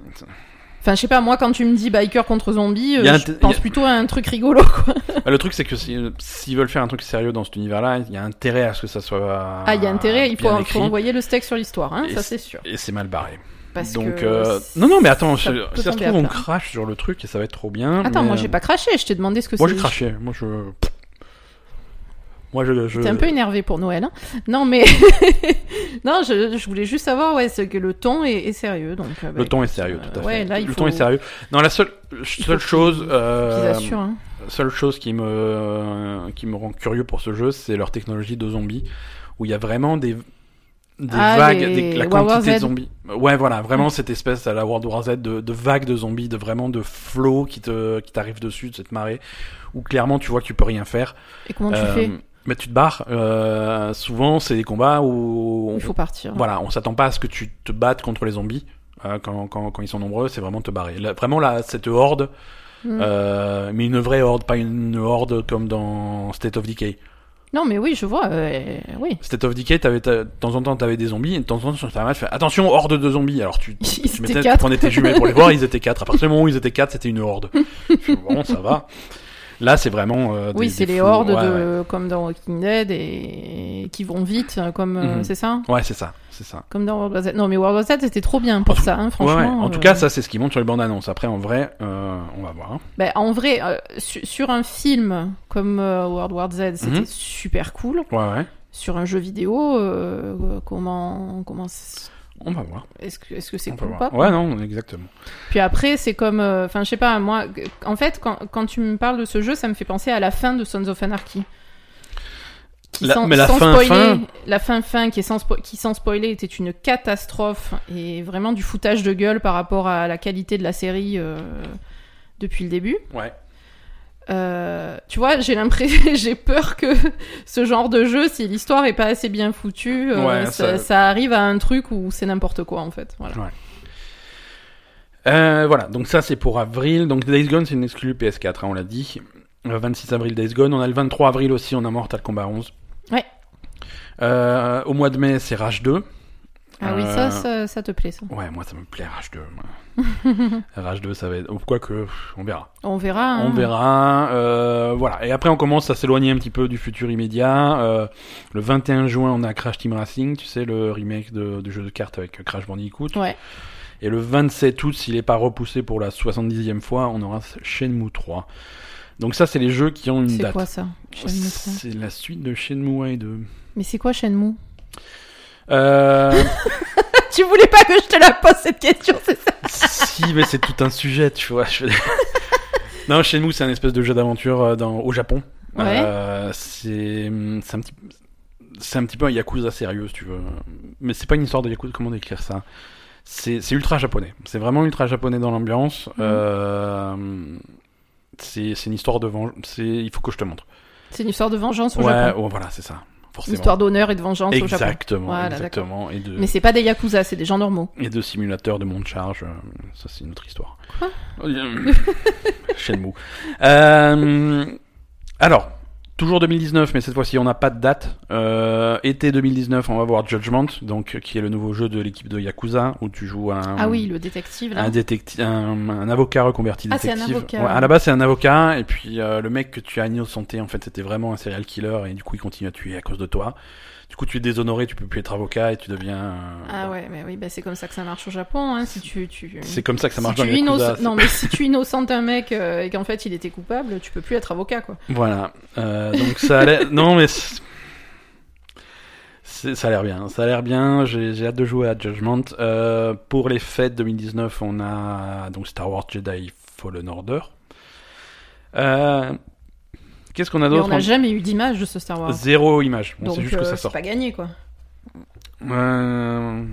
[SPEAKER 2] Enfin, je sais pas, moi, quand tu me dis biker contre zombie, euh, je pense plutôt à un truc rigolo, quoi.
[SPEAKER 1] Bah, le truc, c'est que s'ils veulent faire un truc sérieux dans cet univers-là, il y a intérêt à ce que ça soit.
[SPEAKER 2] Ah, il y a intérêt, il faut, faut envoyer le steak sur l'histoire, hein, ça c'est sûr.
[SPEAKER 1] Et c'est mal barré. Donc, euh... non, non, mais attends, ça, si ça se trouve, on crache sur le truc et ça va être trop bien.
[SPEAKER 2] Attends,
[SPEAKER 1] mais...
[SPEAKER 2] moi j'ai pas craché, je t'ai demandé ce que c'est.
[SPEAKER 1] Moi j'ai craché, moi je. Moi je. je...
[SPEAKER 2] T'es un peu énervé pour Noël, hein Non, mais. non, je, je, voulais juste savoir, ouais, que le ton est, est sérieux. Donc,
[SPEAKER 1] euh, le ton est sérieux, tout à fait.
[SPEAKER 2] Ouais, là,
[SPEAKER 1] il
[SPEAKER 2] le
[SPEAKER 1] faut... ton est sérieux. Non, la seule, seule chose.
[SPEAKER 2] Euh, assurent, hein.
[SPEAKER 1] Seule chose qui me, qui me rend curieux pour ce jeu, c'est leur technologie de zombies, où il y a vraiment des des ah, vagues, des, la quantité de zombies. Ouais, voilà, vraiment cette espèce à la World War Z de, de vagues de zombies, de vraiment de flots qui te qui t'arrivent dessus de cette marée, où clairement tu vois que tu peux rien faire.
[SPEAKER 2] Et comment tu fais?
[SPEAKER 1] Mais tu te barres. Euh, souvent, c'est des combats où
[SPEAKER 2] il faut partir.
[SPEAKER 1] Voilà, on s'attend pas à ce que tu te battes contre les zombies euh, quand, quand, quand, ils sont nombreux. C'est vraiment te barrer. vraiment là, cette horde, mm. euh, mais une vraie horde, pas une horde comme dans State of Decay.
[SPEAKER 2] Non, mais oui, je vois. Euh, oui.
[SPEAKER 1] State of Decay, avais, de temps en temps, t'avais des zombies, et de temps en temps, sur Internet, fais attention, horde de zombies. Alors tu, tu,
[SPEAKER 2] tu mettais, tu
[SPEAKER 1] prenais tes jumelles pour les voir, ils étaient quatre. À partir du moment où ils étaient quatre, c'était une horde. bon, ça va. Là, c'est vraiment. Euh,
[SPEAKER 2] oui, c'est les hordes de, comme dans Walking Dead et qui vont vite, comme euh, mhm. c'est ça.
[SPEAKER 1] Ouais, c'est ça, c'est ça.
[SPEAKER 2] Comme dans World War Z. Non, mais World War Z, c'était trop bien pour ça, hein, franchement.
[SPEAKER 1] En tout cas, ça, c'est ce qui montre sur les bandes annonces. Après, en vrai, on va voir.
[SPEAKER 2] Ben, en vrai, sur un film comme World War Z, c'était mhm. super cool.
[SPEAKER 1] Ouais, ouais
[SPEAKER 2] sur un jeu vidéo, euh, comment, comment
[SPEAKER 1] on va voir.
[SPEAKER 2] Est-ce que c'est cool ou pas
[SPEAKER 1] Ouais, non, exactement.
[SPEAKER 2] Puis après, c'est comme, euh, enfin, je sais pas, moi, en fait, quand, quand tu me parles de ce jeu, ça me fait penser à la fin de Sons of Anarchy.
[SPEAKER 1] la, mais la fin,
[SPEAKER 2] spoiler,
[SPEAKER 1] fin...
[SPEAKER 2] la fin fin qui est sans qui sans spoiler était une catastrophe et vraiment du foutage de gueule par rapport à la qualité de la série euh, depuis le début.
[SPEAKER 1] Ouais.
[SPEAKER 2] Euh, tu vois, j'ai l'impression, j'ai peur que ce genre de jeu, si l'histoire est pas assez bien foutue, euh, ça... arrive à un truc où c'est n'importe quoi en fait. Voilà.
[SPEAKER 1] Ouais. Euh, voilà, donc ça c'est pour avril. Donc Days Gone c'est une exclue PS4, hein, on l'a dit. 26 avril Days Gone. On a le 23 avril aussi, on a Mortal Kombat 11.
[SPEAKER 2] Ouais.
[SPEAKER 1] au mois de mai c'est Rage 2.
[SPEAKER 2] Ah oui, ça, ça, ça, te plaît, ça.
[SPEAKER 1] Ouais, moi, ça me plaît, Rage 2. Rage 2, ça va être... Quoi que, on verra.
[SPEAKER 2] On verra. Hein.
[SPEAKER 1] On verra. Euh, voilà. Et après, on commence à s'éloigner un petit peu du futur immédiat. Euh, le 21 juin, on a Crash Team Racing, tu sais, le remake de, du jeu de cartes avec Crash Bandicoot.
[SPEAKER 2] Ouais.
[SPEAKER 1] Et le 27 août, s'il n'est pas repoussé pour la 70e fois, on aura Shenmue 3. Donc ça, c'est les jeux qui ont une date.
[SPEAKER 2] C'est quoi ça
[SPEAKER 1] C'est la suite de Shenmue 1 et 2.
[SPEAKER 2] Mais c'est quoi Shenmue?
[SPEAKER 1] Euh...
[SPEAKER 2] tu voulais pas que je te la pose cette question, c'est ça
[SPEAKER 1] Si, mais c'est tout un sujet, tu vois. Je... non, Shenmue, c'est un espèce de jeu d'aventure euh, dans... au Japon.
[SPEAKER 2] Ouais.
[SPEAKER 1] Euh, c'est un petit c'est un petit peu un Yakuza sérieux, si tu veux. Mais c'est pas une histoire de Yakuza, comment décrire ça? C'est ultra japonais. C'est vraiment ultra japonais dans l'ambiance. Mhm. Euh... C'est une histoire de vengeance. Il faut que je te montre.
[SPEAKER 2] C'est une histoire de vengeance au
[SPEAKER 1] ouais,
[SPEAKER 2] Japon?
[SPEAKER 1] Ouais, voilà, c'est ça.
[SPEAKER 2] Histoire d'honneur et de vengeance
[SPEAKER 1] exactement,
[SPEAKER 2] au Japon.
[SPEAKER 1] Exactement, exactement. Et de...
[SPEAKER 2] Mais c'est pas des Yakuza, c'est des gens normaux.
[SPEAKER 1] Et de simulateurs de monde charge, euh, ça c'est une autre histoire.
[SPEAKER 2] Quoi
[SPEAKER 1] Shenmue. Euh, alors, Toujours 2019, mais cette fois-ci on n'a pas de date. Euh, été 2019, on va voir Judgment, donc qui est le nouveau jeu de l'équipe de Yakuza où tu joues un.
[SPEAKER 2] Ah oui, le détective. Là.
[SPEAKER 1] Un détective, un, avocat reconverti
[SPEAKER 2] ah,
[SPEAKER 1] détective.
[SPEAKER 2] c'est un avocat.
[SPEAKER 1] à la base c'est un avocat et puis euh, le mec que tu as innocenté en fait c'était vraiment un serial killer et du coup il continue à tuer à cause de toi. Du coup, tu es déshonoré, tu peux plus être avocat et tu deviens. Euh,
[SPEAKER 2] ah ouais, mais oui, bah, c'est comme ça que ça marche au Japon. Hein, si tu, tu...
[SPEAKER 1] C'est comme ça que ça marche
[SPEAKER 2] si
[SPEAKER 1] dans les
[SPEAKER 2] Non, mais si tu innocentes un mec euh, et qu'en fait il était coupable, tu peux plus être avocat, quoi.
[SPEAKER 1] Voilà. Euh, donc ça allait. non, mais. Ça a l'air bien, ça a l'air bien. J'ai hâte de jouer à Judgment. pour les fêtes 2019, on a donc Star Wars Jedi Fallen Order. Euh, Qu'est-ce qu'on a d'autre
[SPEAKER 2] On n'a jamais eu d'image de ce Star Wars.
[SPEAKER 1] Zéro image.
[SPEAKER 2] Donc,
[SPEAKER 1] c'est juste que ça
[SPEAKER 2] euh,
[SPEAKER 1] sort.
[SPEAKER 2] C'est pas gagné, quoi.
[SPEAKER 1] Euh...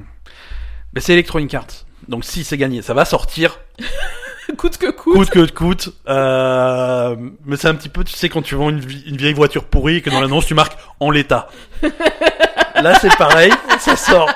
[SPEAKER 1] Mais c'est Electronic Arts. Donc si c'est gagné, ça va sortir.
[SPEAKER 2] coûte que coûte.
[SPEAKER 1] Coûte que coûte. Euh... Mais c'est un petit peu, tu sais, quand tu vends une, une vieille voiture pourrie et que dans l'annonce tu marques en l'état. Là c'est pareil, ça sort.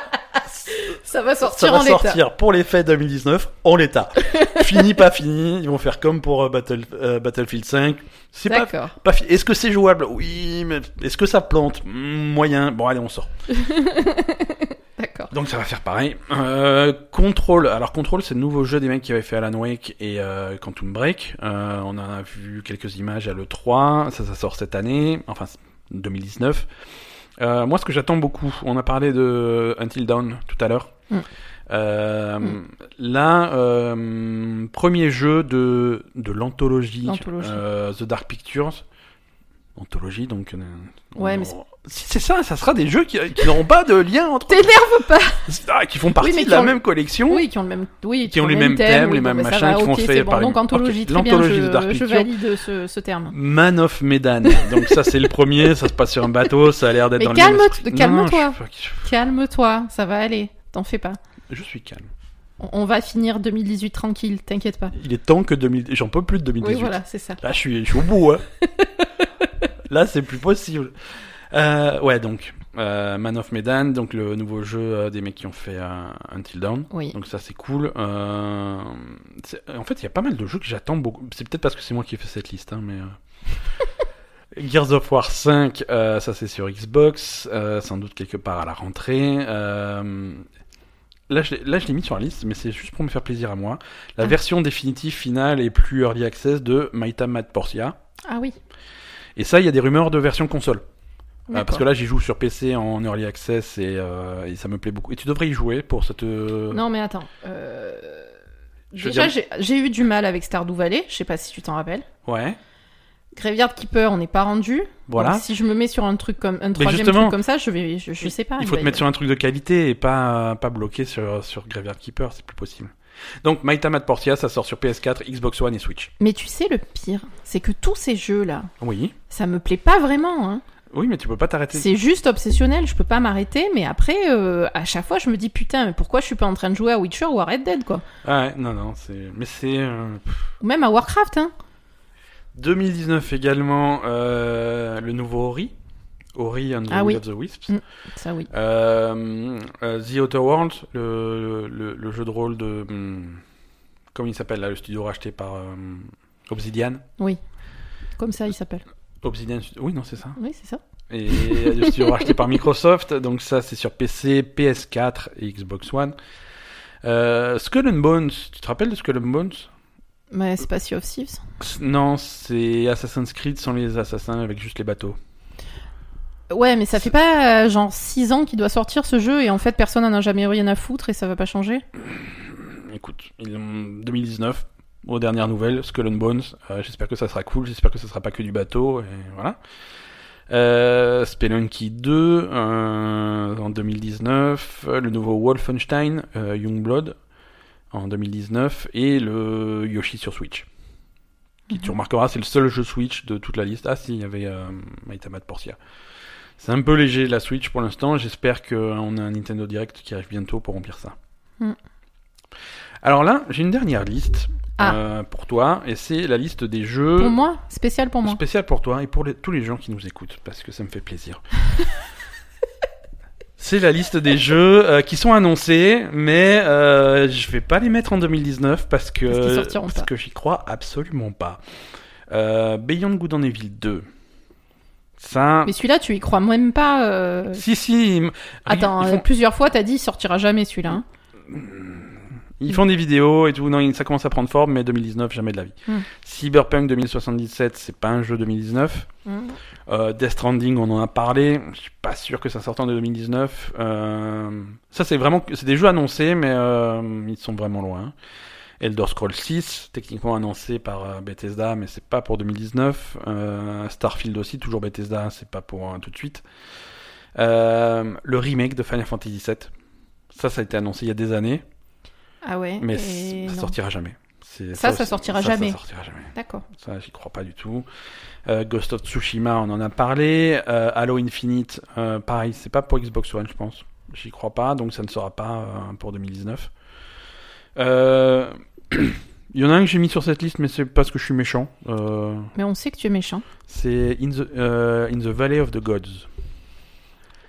[SPEAKER 2] Ça va sortir
[SPEAKER 1] ça va sortir pour les fêtes 2019 en l'état. fini, pas fini. Ils vont faire comme pour euh, Battle, euh, Battlefield 5. C'est pas, pas Est-ce que c'est jouable? Oui, mais est-ce que ça plante? Hmm, Moyen. Bon, allez, on sort.
[SPEAKER 2] D'accord.
[SPEAKER 1] Donc ça va faire pareil. Euh, Control. Alors Control, c'est le nouveau jeu des mecs qui avaient fait Alan Wake et euh, Quantum Break. Euh, on a vu quelques images à l'E3. Ça, ça sort cette année. Enfin, 2019. Euh, moi, ce que j'attends beaucoup, on a parlé de Until Dawn tout à l'heure. Mm. Euh, mm. Là, euh, premier jeu de, de l'anthologie The Dark Pictures. anthologie, donc. Euh,
[SPEAKER 2] ouais, mais
[SPEAKER 1] c'est ça, ça sera des jeux qui, n'auront pas de lien entre.
[SPEAKER 2] T'énerve pas.
[SPEAKER 1] Ah, qui font partie de la même collection.
[SPEAKER 2] Oui, qui ont le même, oui,
[SPEAKER 1] qui, ont, les mêmes thèmes, les mêmes machins, qui font
[SPEAKER 2] fait par Donc anthologie, très bien. Je, je valide ce, ce, terme.
[SPEAKER 1] Man of Medan. donc ça, c'est le premier. Ça se passe sur un bateau. Ça a l'air d'être dans
[SPEAKER 2] calme, le. Calme-toi. Calme-toi. Ça va aller. T'en fais pas.
[SPEAKER 1] Je suis calme.
[SPEAKER 2] On va finir 2018 tranquille, t'inquiète pas.
[SPEAKER 1] Il est temps que 2000... J'en peux plus de 2018.
[SPEAKER 2] Oui, voilà, c'est ça.
[SPEAKER 1] Là, je suis, je suis au bout. Hein. Là, c'est plus possible. Euh, ouais, donc euh, Man of Medan, donc le nouveau jeu euh, des mecs qui ont fait Until Dawn.
[SPEAKER 2] Oui.
[SPEAKER 1] Donc ça, c'est cool. en fait, il y a pas mal de jeux que j'attends beaucoup. C'est peut-être parce que c'est moi qui ai fait cette liste, hein, mais. Gears of War 5, ça c'est sur Xbox, sans doute quelque part à la rentrée. Là je, là, je l'ai mis sur la liste, mais c'est juste pour me faire plaisir à moi. La ah. version définitive, finale et plus early access de Maita Mad Portia.
[SPEAKER 2] Ah oui.
[SPEAKER 1] Et ça, il y a des rumeurs de version console. Euh, parce que là, j'y joue sur PC en early access et, euh, et, ça me plaît beaucoup. Et tu devrais y jouer pour cette.
[SPEAKER 2] Non, mais attends. Euh... Déjà, j'ai eu du mal avec Stardew Valley. Je sais pas si tu t'en rappelles.
[SPEAKER 1] Ouais.
[SPEAKER 2] Graveyard Keeper, on n'est pas rendu.
[SPEAKER 1] Voilà.
[SPEAKER 2] si je me mets sur un truc comme un troisième truc comme ça, je vais, je, sais pas.
[SPEAKER 1] Il faut te mettre sur un truc de qualité et pas pas bloqué sur sur Graveyard Keeper, c'est plus possible. Donc Maita Mat Portia, ça sort sur PS4, Xbox One et Switch.
[SPEAKER 2] Mais tu sais le pire, c'est que tous ces jeux là,
[SPEAKER 1] oui,
[SPEAKER 2] ça me plaît pas vraiment. Hein.
[SPEAKER 1] Oui, mais tu peux pas t'arrêter.
[SPEAKER 2] C'est juste obsessionnel, je peux pas m'arrêter, mais après, euh, à chaque fois, je me dis putain, mais pourquoi je suis pas en train de jouer à Witcher ou à Red Dead, quoi?
[SPEAKER 1] Ah Ouais, non, non, c'est. Mais c'est. Euh,
[SPEAKER 2] ou même à Warcraft, hein
[SPEAKER 1] 2019 également, euh, le nouveau Ori. Ori and the
[SPEAKER 2] ah
[SPEAKER 1] of the Wisps. Mm,
[SPEAKER 2] ça oui.
[SPEAKER 1] Euh, euh, the Outer World, le, le, jeu de rôle de. Hmm, comment il s'appelle là, le studio racheté par Obsidian
[SPEAKER 2] Oui. Comme ça, il s'appelle.
[SPEAKER 1] Obsidian, oui, non, c'est ça.
[SPEAKER 2] Oui, c'est ça.
[SPEAKER 1] Et le studio racheté par Microsoft, donc ça c'est sur PC, PS4 et Xbox One. Skull and Bones, tu te rappelles de Skull and Bones?
[SPEAKER 2] Mais c'est pas Sea of Thieves
[SPEAKER 1] Non, c'est Assassin's Creed sans les assassins avec juste les bateaux.
[SPEAKER 2] Ouais, mais ça fait pas euh, genre 6 ans qu'il doit sortir ce jeu et en fait personne n'en a jamais rien à foutre et ça va pas changer
[SPEAKER 1] Écoute, 2019, aux dernières nouvelles, Skull and Bones, euh, j'espère que ça sera cool, j'espère que ça sera pas que du bateau, et voilà. Euh, Spelunky 2 euh, en 2019, le nouveau Wolfenstein, Youngblood, en 2019 et le Yoshi sur Switch. Qui, tu mhm. remarqueras, c'est le seul jeu Switch de toute la liste. Ah si, il y avait euh, Maitama Portia. C'est un peu léger la Switch pour l'instant. J'espère qu'on a un Nintendo Direct qui arrive bientôt pour remplir ça. Mm. Alors là, j'ai une dernière liste ah. euh, pour toi, et c'est la liste des jeux.
[SPEAKER 2] Pour moi? Spécial pour moi?
[SPEAKER 1] Spécial pour toi et pour tous les gens qui nous écoutent, parce que ça me fait plaisir. C'est la liste des jeux euh, qui sont annoncés, mais euh, je vais pas les mettre en 2019 parce que parce, que j'y crois absolument pas. Euh, Beyond Good and Evil 2. Ça...
[SPEAKER 2] Mais celui-là, tu y crois même pas. Euh.
[SPEAKER 1] Si si.
[SPEAKER 2] Attends, plusieurs fois, t'as dit il sortira jamais celui-là. Hein.
[SPEAKER 1] Ils font des vidéos et tout. Non, ça commence à prendre forme, mais 2019, jamais de la vie. Hmm. Cyberpunk 2077, c'est pas un jeu 2019. Hmm. Euh, Death Stranding, on en a parlé. Je suis pas sûr que ça sorte en 2019. Euh, ça, c'est vraiment, c'est des jeux annoncés, mais euh, ils sont vraiment loin. Elder Scrolls 6, techniquement annoncé par euh, Bethesda, mais c'est pas pour 2019. Euh, Starfield aussi, toujours Bethesda, c'est pas pour tout de suite. le remake de Final Fantasy VII. Ça, ça a été annoncé il y a des années.
[SPEAKER 2] Ah ouais.
[SPEAKER 1] Mais ça sortira jamais.
[SPEAKER 2] Ça, ça, sortira jamais.
[SPEAKER 1] Ça sortira jamais.
[SPEAKER 2] D'accord.
[SPEAKER 1] Ça, j'y crois pas du tout. Euh, Ghost of Tsushima, on en a parlé. Euh, Halo Infinite, euh, pareil, c'est pas pour Xbox One, je pense. J'y crois pas, donc ça ne sera pas pour 2019. Il y en a un que j'ai mis sur cette liste, mais c'est parce que je suis méchant.
[SPEAKER 2] Mais on sait que tu es méchant.
[SPEAKER 1] C'est In, In the Valley of the Gods.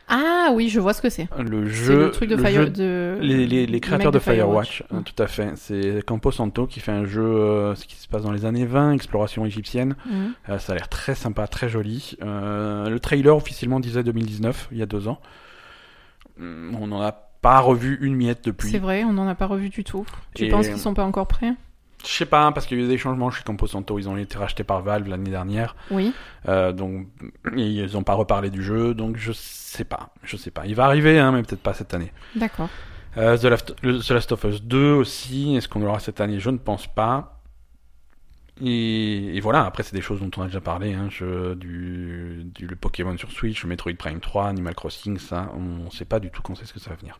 [SPEAKER 2] Ah oui, je vois ce que c'est.
[SPEAKER 1] Le jeu.
[SPEAKER 2] le truc de, Fire, de...
[SPEAKER 1] Les, les, créateurs de, Firewatch, hein, tout à fait. C'est Campo Santo qui fait un jeu euh, ce qui se passe dans les années 20, exploration égyptienne. Mhm. Euh, ça a l'air très sympa, très joli. Euh, le trailer officiellement disait 2019, il y a deux ans. Hmm, on n'en a pas revu une miette depuis.
[SPEAKER 2] C'est vrai, on n'en a pas revu du tout. Tu penses qu'ils sont pas encore prêts?
[SPEAKER 1] Je sais pas, parce qu'il y a eu des changements chez Camposanto. Ils ont été rachetés par Valve l'année dernière.
[SPEAKER 2] Oui.
[SPEAKER 1] Euh, donc, ils n'ont pas reparlé du jeu. Donc, je sais pas. Je sais pas. Il va arriver, hein, mais peut-être pas cette année.
[SPEAKER 2] D'accord.
[SPEAKER 1] Euh, The, Last, of Us 2 aussi. Est-ce qu'on l'aura cette année? Je ne pense pas. Et, voilà, après c'est des choses dont on a déjà parlé, hein, je, du, du le Pokémon sur Switch, le Metroid Prime 3, Animal Crossing, ça, on sait pas du tout quand c'est ce que ça va venir.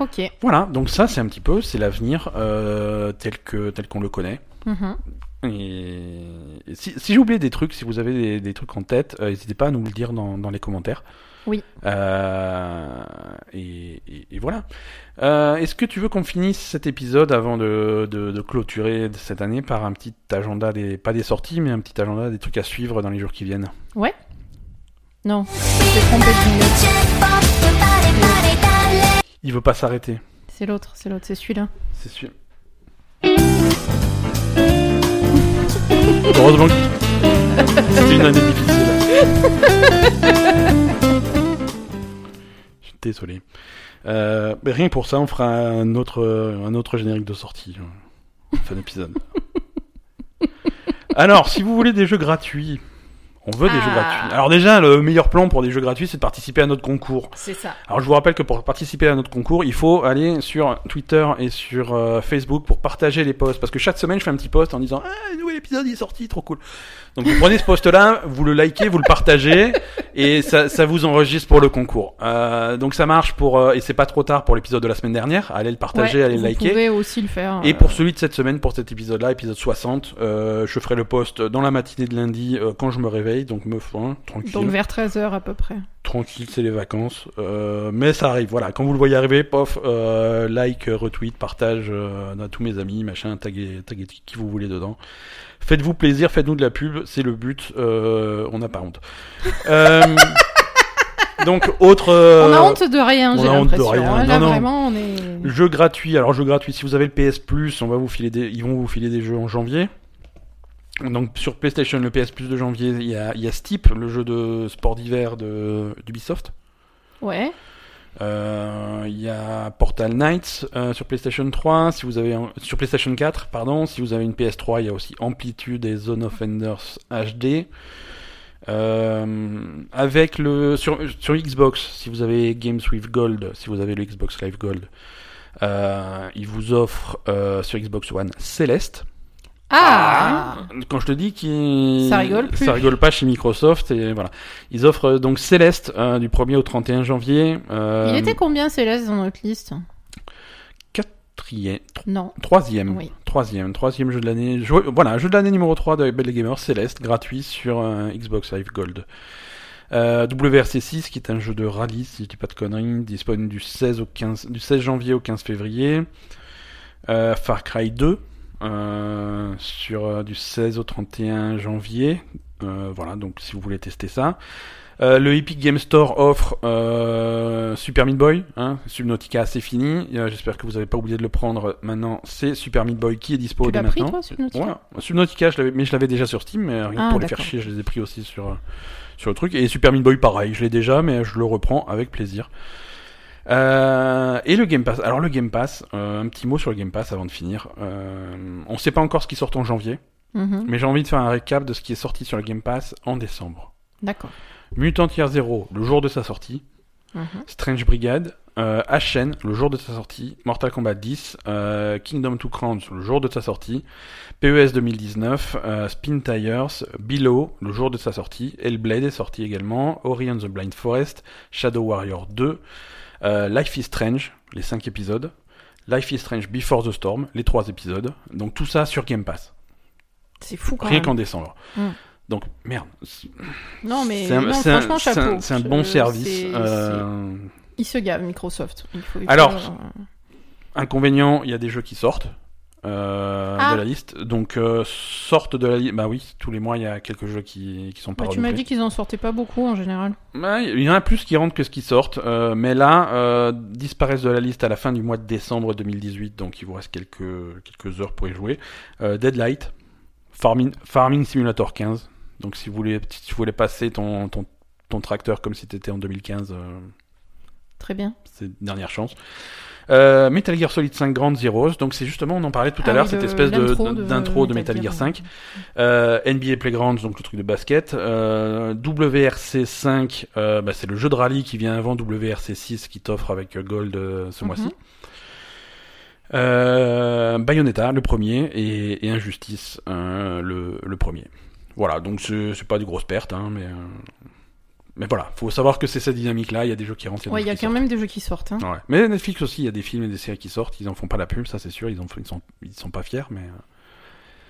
[SPEAKER 2] Ok.
[SPEAKER 1] Voilà, donc ça c'est un petit peu, c'est l'avenir euh, tel que tel qu'on le connaît. Mm-hmm. Et, si, si j'ai oublié des trucs, si vous avez des, des trucs en tête, euh, n'hésitez pas à nous le dire dans, dans les commentaires.
[SPEAKER 2] Oui.
[SPEAKER 1] Euh, et, voilà. Est-ce que tu veux qu'on finisse cet épisode avant de, de, clôturer cette année par un petit agenda, des, pas des sorties, mais un petit agenda des trucs à suivre dans les jours qui viennent?
[SPEAKER 2] Ouais. Non.
[SPEAKER 1] Il veut pas s'arrêter.
[SPEAKER 2] C'est l'autre, c'est l'autre, c'est celui-là.
[SPEAKER 1] C'est celui. Heureusement que c'est une année difficile. Désolé. Euh, mais rien que pour ça, on fera un autre, un autre générique de sortie. Euh, fin d'épisode. Alors, si vous voulez des jeux gratuits, on veut des jeux ah. gratuits. Alors déjà, le meilleur plan pour des jeux gratuits, c'est de participer à notre concours.
[SPEAKER 2] C'est ça.
[SPEAKER 1] Alors je vous rappelle que pour participer à notre concours, il faut aller sur Twitter et sur euh, Facebook pour partager les posts. Parce que chaque semaine, je fais un petit post en disant Ah, nouvel épisode est sorti, trop cool. Donc vous prenez ce post-là, vous le likez, vous le partagez, et ça, ça vous enregistre pour le concours. Euh, donc ça marche pour... Euh, et c'est pas trop tard pour l'épisode de la semaine dernière. Allez le partager, allez le liker. Vous
[SPEAKER 2] pouvez aussi le faire.
[SPEAKER 1] Et pour celui de cette semaine, pour cet épisode-là, épisode 60, je ferai le post dans la matinée de lundi quand je me réveille donc me hein, tranquille.
[SPEAKER 2] Donc vers 13h à peu près.
[SPEAKER 1] Tranquille, c'est les vacances. Euh, mais ça arrive, voilà. Quand vous le voyez arriver, pof, euh, like, retweet, partage euh, à tous mes amis, machin, taguez, taguez qui vous voulez dedans. Faites-vous plaisir, faites-nous de la pub, c'est le but. on n'a pas honte. donc autre.
[SPEAKER 2] on a honte de rien, j'ai l'impression. Hein. Là, vraiment, on est.
[SPEAKER 1] Jeu gratuit. Alors jeu gratuit. Si vous avez le PS Plus, on va vous filer des, ils vont vous filer des jeux en janvier. Donc sur PlayStation, le PS Plus de janvier, il y a, il y a Steep, le jeu de sport d'hiver de d'Ubisoft.
[SPEAKER 2] Ouais.
[SPEAKER 1] Euh, il y a Portal Knights euh, sur PlayStation 3, si vous avez sur PlayStation 4, pardon. Si vous avez une PS3, il y a aussi Amplitude et Zone of Enders HD. Euh, avec le sur, sur Xbox, si vous avez Games with Gold, si vous avez le Xbox Live Gold, il vous offre sur Xbox One Celeste.
[SPEAKER 2] Ah.
[SPEAKER 1] ah, Quand je te dis qu'ils
[SPEAKER 2] ça rigole
[SPEAKER 1] ça rigole pas chez Microsoft et voilà. Ils offrent euh, donc Céleste euh, du 1er au 31 janvier.
[SPEAKER 2] Euh, Il était combien Céleste dans notre liste?
[SPEAKER 1] Quatrième.
[SPEAKER 2] Non.
[SPEAKER 1] Troisième. Oui. Troisième. Troisième jeu de l'année. Voilà, jeu de l'année numéro 3 de Belle Gamer Céleste, gratuit sur Xbox Live Gold. WRC6 qui est un jeu de rallye si je dis pas de conneries, disponible du 16 au 15 du 16 janvier au 15 février. Far Cry 2 euh, sur euh, du 16 au 31 janvier. Euh, voilà, donc si vous voulez tester ça. le Epic Game Store offre Super Meat Boy, hein, Subnautica c'est fini. J'espère que vous n'avez pas oublié de le prendre. Maintenant, c'est Super Meat Boy qui est dispo
[SPEAKER 2] tu
[SPEAKER 1] dès maintenant.
[SPEAKER 2] Pris, toi, Subnautica,
[SPEAKER 1] Subnautica je mais je l'avais déjà sur Steam, mais rien ah, pour les faire chier, je les ai pris aussi sur sur le truc. Et Super Meat Boy pareil, je l'ai déjà, mais je le reprends avec plaisir. Euh, et le Game Pass. Alors le Game Pass, euh, un petit mot sur le Game Pass avant de finir. Euh, on ne sait pas encore ce qui sort en janvier, mhm. mais j'ai envie de faire un récap de ce qui est sorti sur le Game Pass en décembre.
[SPEAKER 2] D'accord.
[SPEAKER 1] Mutant Year Zero, le jour de sa sortie. Mhm. Strange Brigade, euh, Ashen, le jour de sa sortie. Mortal Kombat 10, Kingdom Two Crowns, le jour de sa sortie. PES 2019, Spin Tires, Below, le jour de sa sortie. Hellblade est sorti également. Ori and the Blind Forest, Shadow Warrior 2. Euh, Life is Strange, les 5 épisodes. Life is Strange Before the Storm, les 3 épisodes. Donc tout ça sur Game Pass.
[SPEAKER 2] C'est fou quand
[SPEAKER 1] Rien qu'en décembre. Mm. Donc merde.
[SPEAKER 2] Non mais franchement chapeau.
[SPEAKER 1] C'est un, bon service. Euh...
[SPEAKER 2] Il se gave Microsoft. Il faut,
[SPEAKER 1] Alors, euh, inconvénient, il y a des jeux qui sortent. Euh, de ah. la liste. Donc euh, sortent de la liste. Bah oui, tous les mois il y a quelques jeux qui, qui sont pas. Bah,
[SPEAKER 2] tu m'as dit qu'ils en sortaient pas beaucoup en général.
[SPEAKER 1] Bah, il y en a plus qui rentrent que ce qui sortent, euh, mais là disparaissent de la liste à la fin du mois de décembre 2018, donc il vous reste quelques quelques heures pour y jouer. Deadlight, Farming, Farming Simulator 15. Donc si vous voulez si tu voulais passer ton, ton ton tracteur comme si tu étais en 2015.
[SPEAKER 2] Très bien.
[SPEAKER 1] C'est une dernière chance. Euh, Metal Gear Solid 5 Grand Zeroes, donc c'est justement, on en parlait tout à ah l'heure, cette espèce d'intro de, Metal Gear 5. Euh, NBA Playgrounds, donc le truc de basket. Euh, WRC 5, euh, bah, c'est le jeu de rallye qui vient avant WRC 6 qui t'offre avec Gold ce mhm. mois-ci. Euh, Bayonetta, le premier, et, Injustice, le, le, premier. Voilà, donc c'est pas de grosses pertes, hein, mais mais voilà, faut savoir que c'est cette dynamique-là. Il y a des jeux qui rentrent.
[SPEAKER 2] Il y a quand même des jeux qui sortent. Hein.
[SPEAKER 1] Ouais. Mais Netflix aussi, il y a des films et des séries qui sortent. Ils en font pas la pub, ça c'est sûr. Ils, en, ils, sont, ils sont pas fiers, mais. Euh,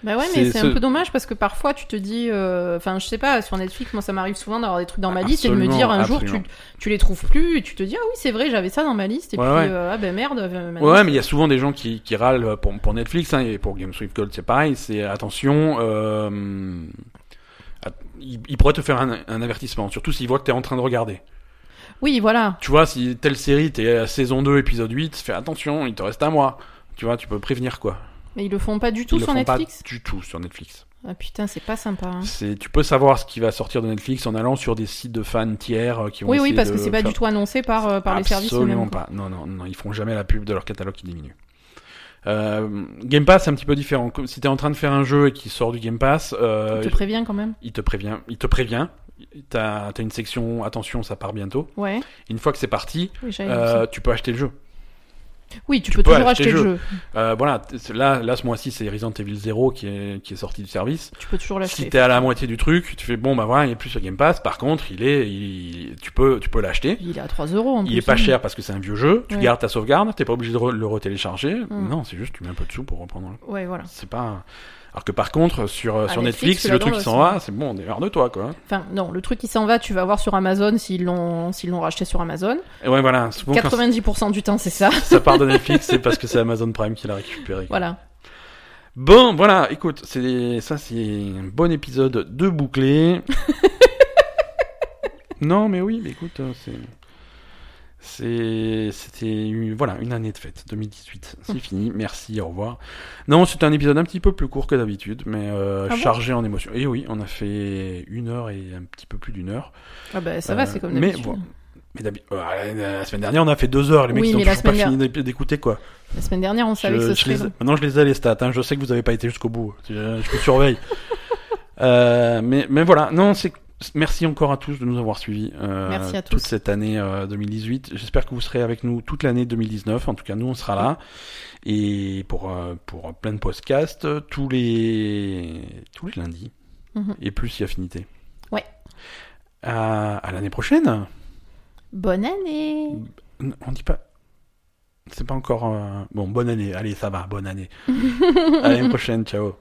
[SPEAKER 2] bah ouais, mais c'est un peu dommage parce que parfois tu te dis, euh, enfin je sais pas, sur Netflix, moi ça m'arrive souvent d'avoir des trucs dans ma liste et de me dire un jour tu, tu les trouves plus et tu te dis ah oui c'est vrai j'avais ça dans ma liste et puis euh, ah ben merde.
[SPEAKER 1] ouais mais il y a souvent des gens qui, qui râlent pour, pour Netflix hein, et pour Games with Gold c'est pareil, c'est attention, il, pourrait te faire un, avertissement, surtout s'il voit que tu es en train de regarder.
[SPEAKER 2] Oui, voilà.
[SPEAKER 1] Tu vois, si telle série, t'es à saison 2, épisode 8, fais attention, il te reste un mois. Tu vois, tu peux prévenir quoi.
[SPEAKER 2] Mais ils le font pas du tout sur Netflix
[SPEAKER 1] Pas du tout sur Netflix.
[SPEAKER 2] Ah putain, c'est pas sympa. Hein.
[SPEAKER 1] C'est, tu peux savoir ce qui va sortir de Netflix en allant sur des sites de fans tiers euh, qui vont.
[SPEAKER 2] Oui, oui, parce que c'est pas du tout annoncé par, euh, par les services.
[SPEAKER 1] Absolument pas. Non, non, non, ils font jamais la pub de leur catalogue qui diminue. Euh, Game Pass, c'est un petit peu différent. Si t'es en train de faire un jeu et qu'il sort du Game Pass,
[SPEAKER 2] euh, il te prévient quand même.
[SPEAKER 1] Il te prévient. Il te prévient. T'as as une section attention, ça part bientôt.
[SPEAKER 2] Ouais.
[SPEAKER 1] Une fois que c'est parti, euh, tu peux acheter le jeu.
[SPEAKER 2] Oui, tu, peux, toujours acheter, le jeu.
[SPEAKER 1] Euh, voilà, là, là, ce mois-ci, c'est Resident Evil 0 qui est, qui est sorti du service.
[SPEAKER 2] Tu peux toujours l'acheter.
[SPEAKER 1] Si t'es à la moitié du truc, tu fais bon, bah voilà, il est plus sur Game Pass. Par contre, il est, il, tu peux, tu peux l'acheter.
[SPEAKER 2] Il est à 3 euros en
[SPEAKER 1] Il est pas cher parce que c'est un vieux jeu. Tu gardes ta sauvegarde, t'es pas obligé de le retélécharger. Mm. Non, c'est juste, tu mets un peu de sous pour reprendre.
[SPEAKER 2] Ouais, voilà.
[SPEAKER 1] C'est pas. Alors que par contre, sur, euh, sur Netflix, le truc qui s'en va, c'est bon, on est hors de toi, quoi.
[SPEAKER 2] Enfin, non, le truc qui s'en va, tu vas voir sur Amazon s'ils l'ont, s'ils l'ont racheté sur Amazon.
[SPEAKER 1] Et ouais, voilà.
[SPEAKER 2] 90% du temps, c'est ça.
[SPEAKER 1] Ça part de Netflix, c'est parce que c'est Amazon Prime qui l'a récupéré.
[SPEAKER 2] Voilà.
[SPEAKER 1] Bon, voilà, écoute, c'est, ça, c'est un bon épisode de bouclé. non, mais oui, mais écoute, euh, c'est. C'était voilà une année de fête, 2018. C'est fini, merci, au revoir. Non, c'était un épisode un petit peu plus court que d'habitude, mais euh, ah chargé en émotions. Et oui, on a fait une heure et un petit peu plus d'une heure.
[SPEAKER 2] Ah bah ça va, c'est comme d'habitude.
[SPEAKER 1] Mais, mais euh, la semaine dernière, on a fait deux heures. Les mecs, ils ont toujours pas fini d'écouter quoi.
[SPEAKER 2] La semaine dernière, on savait que ce serait.
[SPEAKER 1] Maintenant, je les ai les stats. Hein. Je sais que vous avez pas été jusqu'au bout. Je, je vous surveille. euh, mais mais voilà, non, c'est Merci encore à tous de nous avoir suivis euh, toute cette année 2018. Euh, J'espère que vous serez avec nous toute l'année 2019. En tout cas, nous, on sera là. Et pour, euh, pour plein de podcasts, tous les, tous les lundis. Mhm. Et plus si affinité.
[SPEAKER 2] Ouais.
[SPEAKER 1] À, l'année prochaine.
[SPEAKER 2] Bonne année.
[SPEAKER 1] On dit pas. C'est pas encore. Bon, bonne année. Allez, ça va, bonne année. à l'année prochaine. Ciao.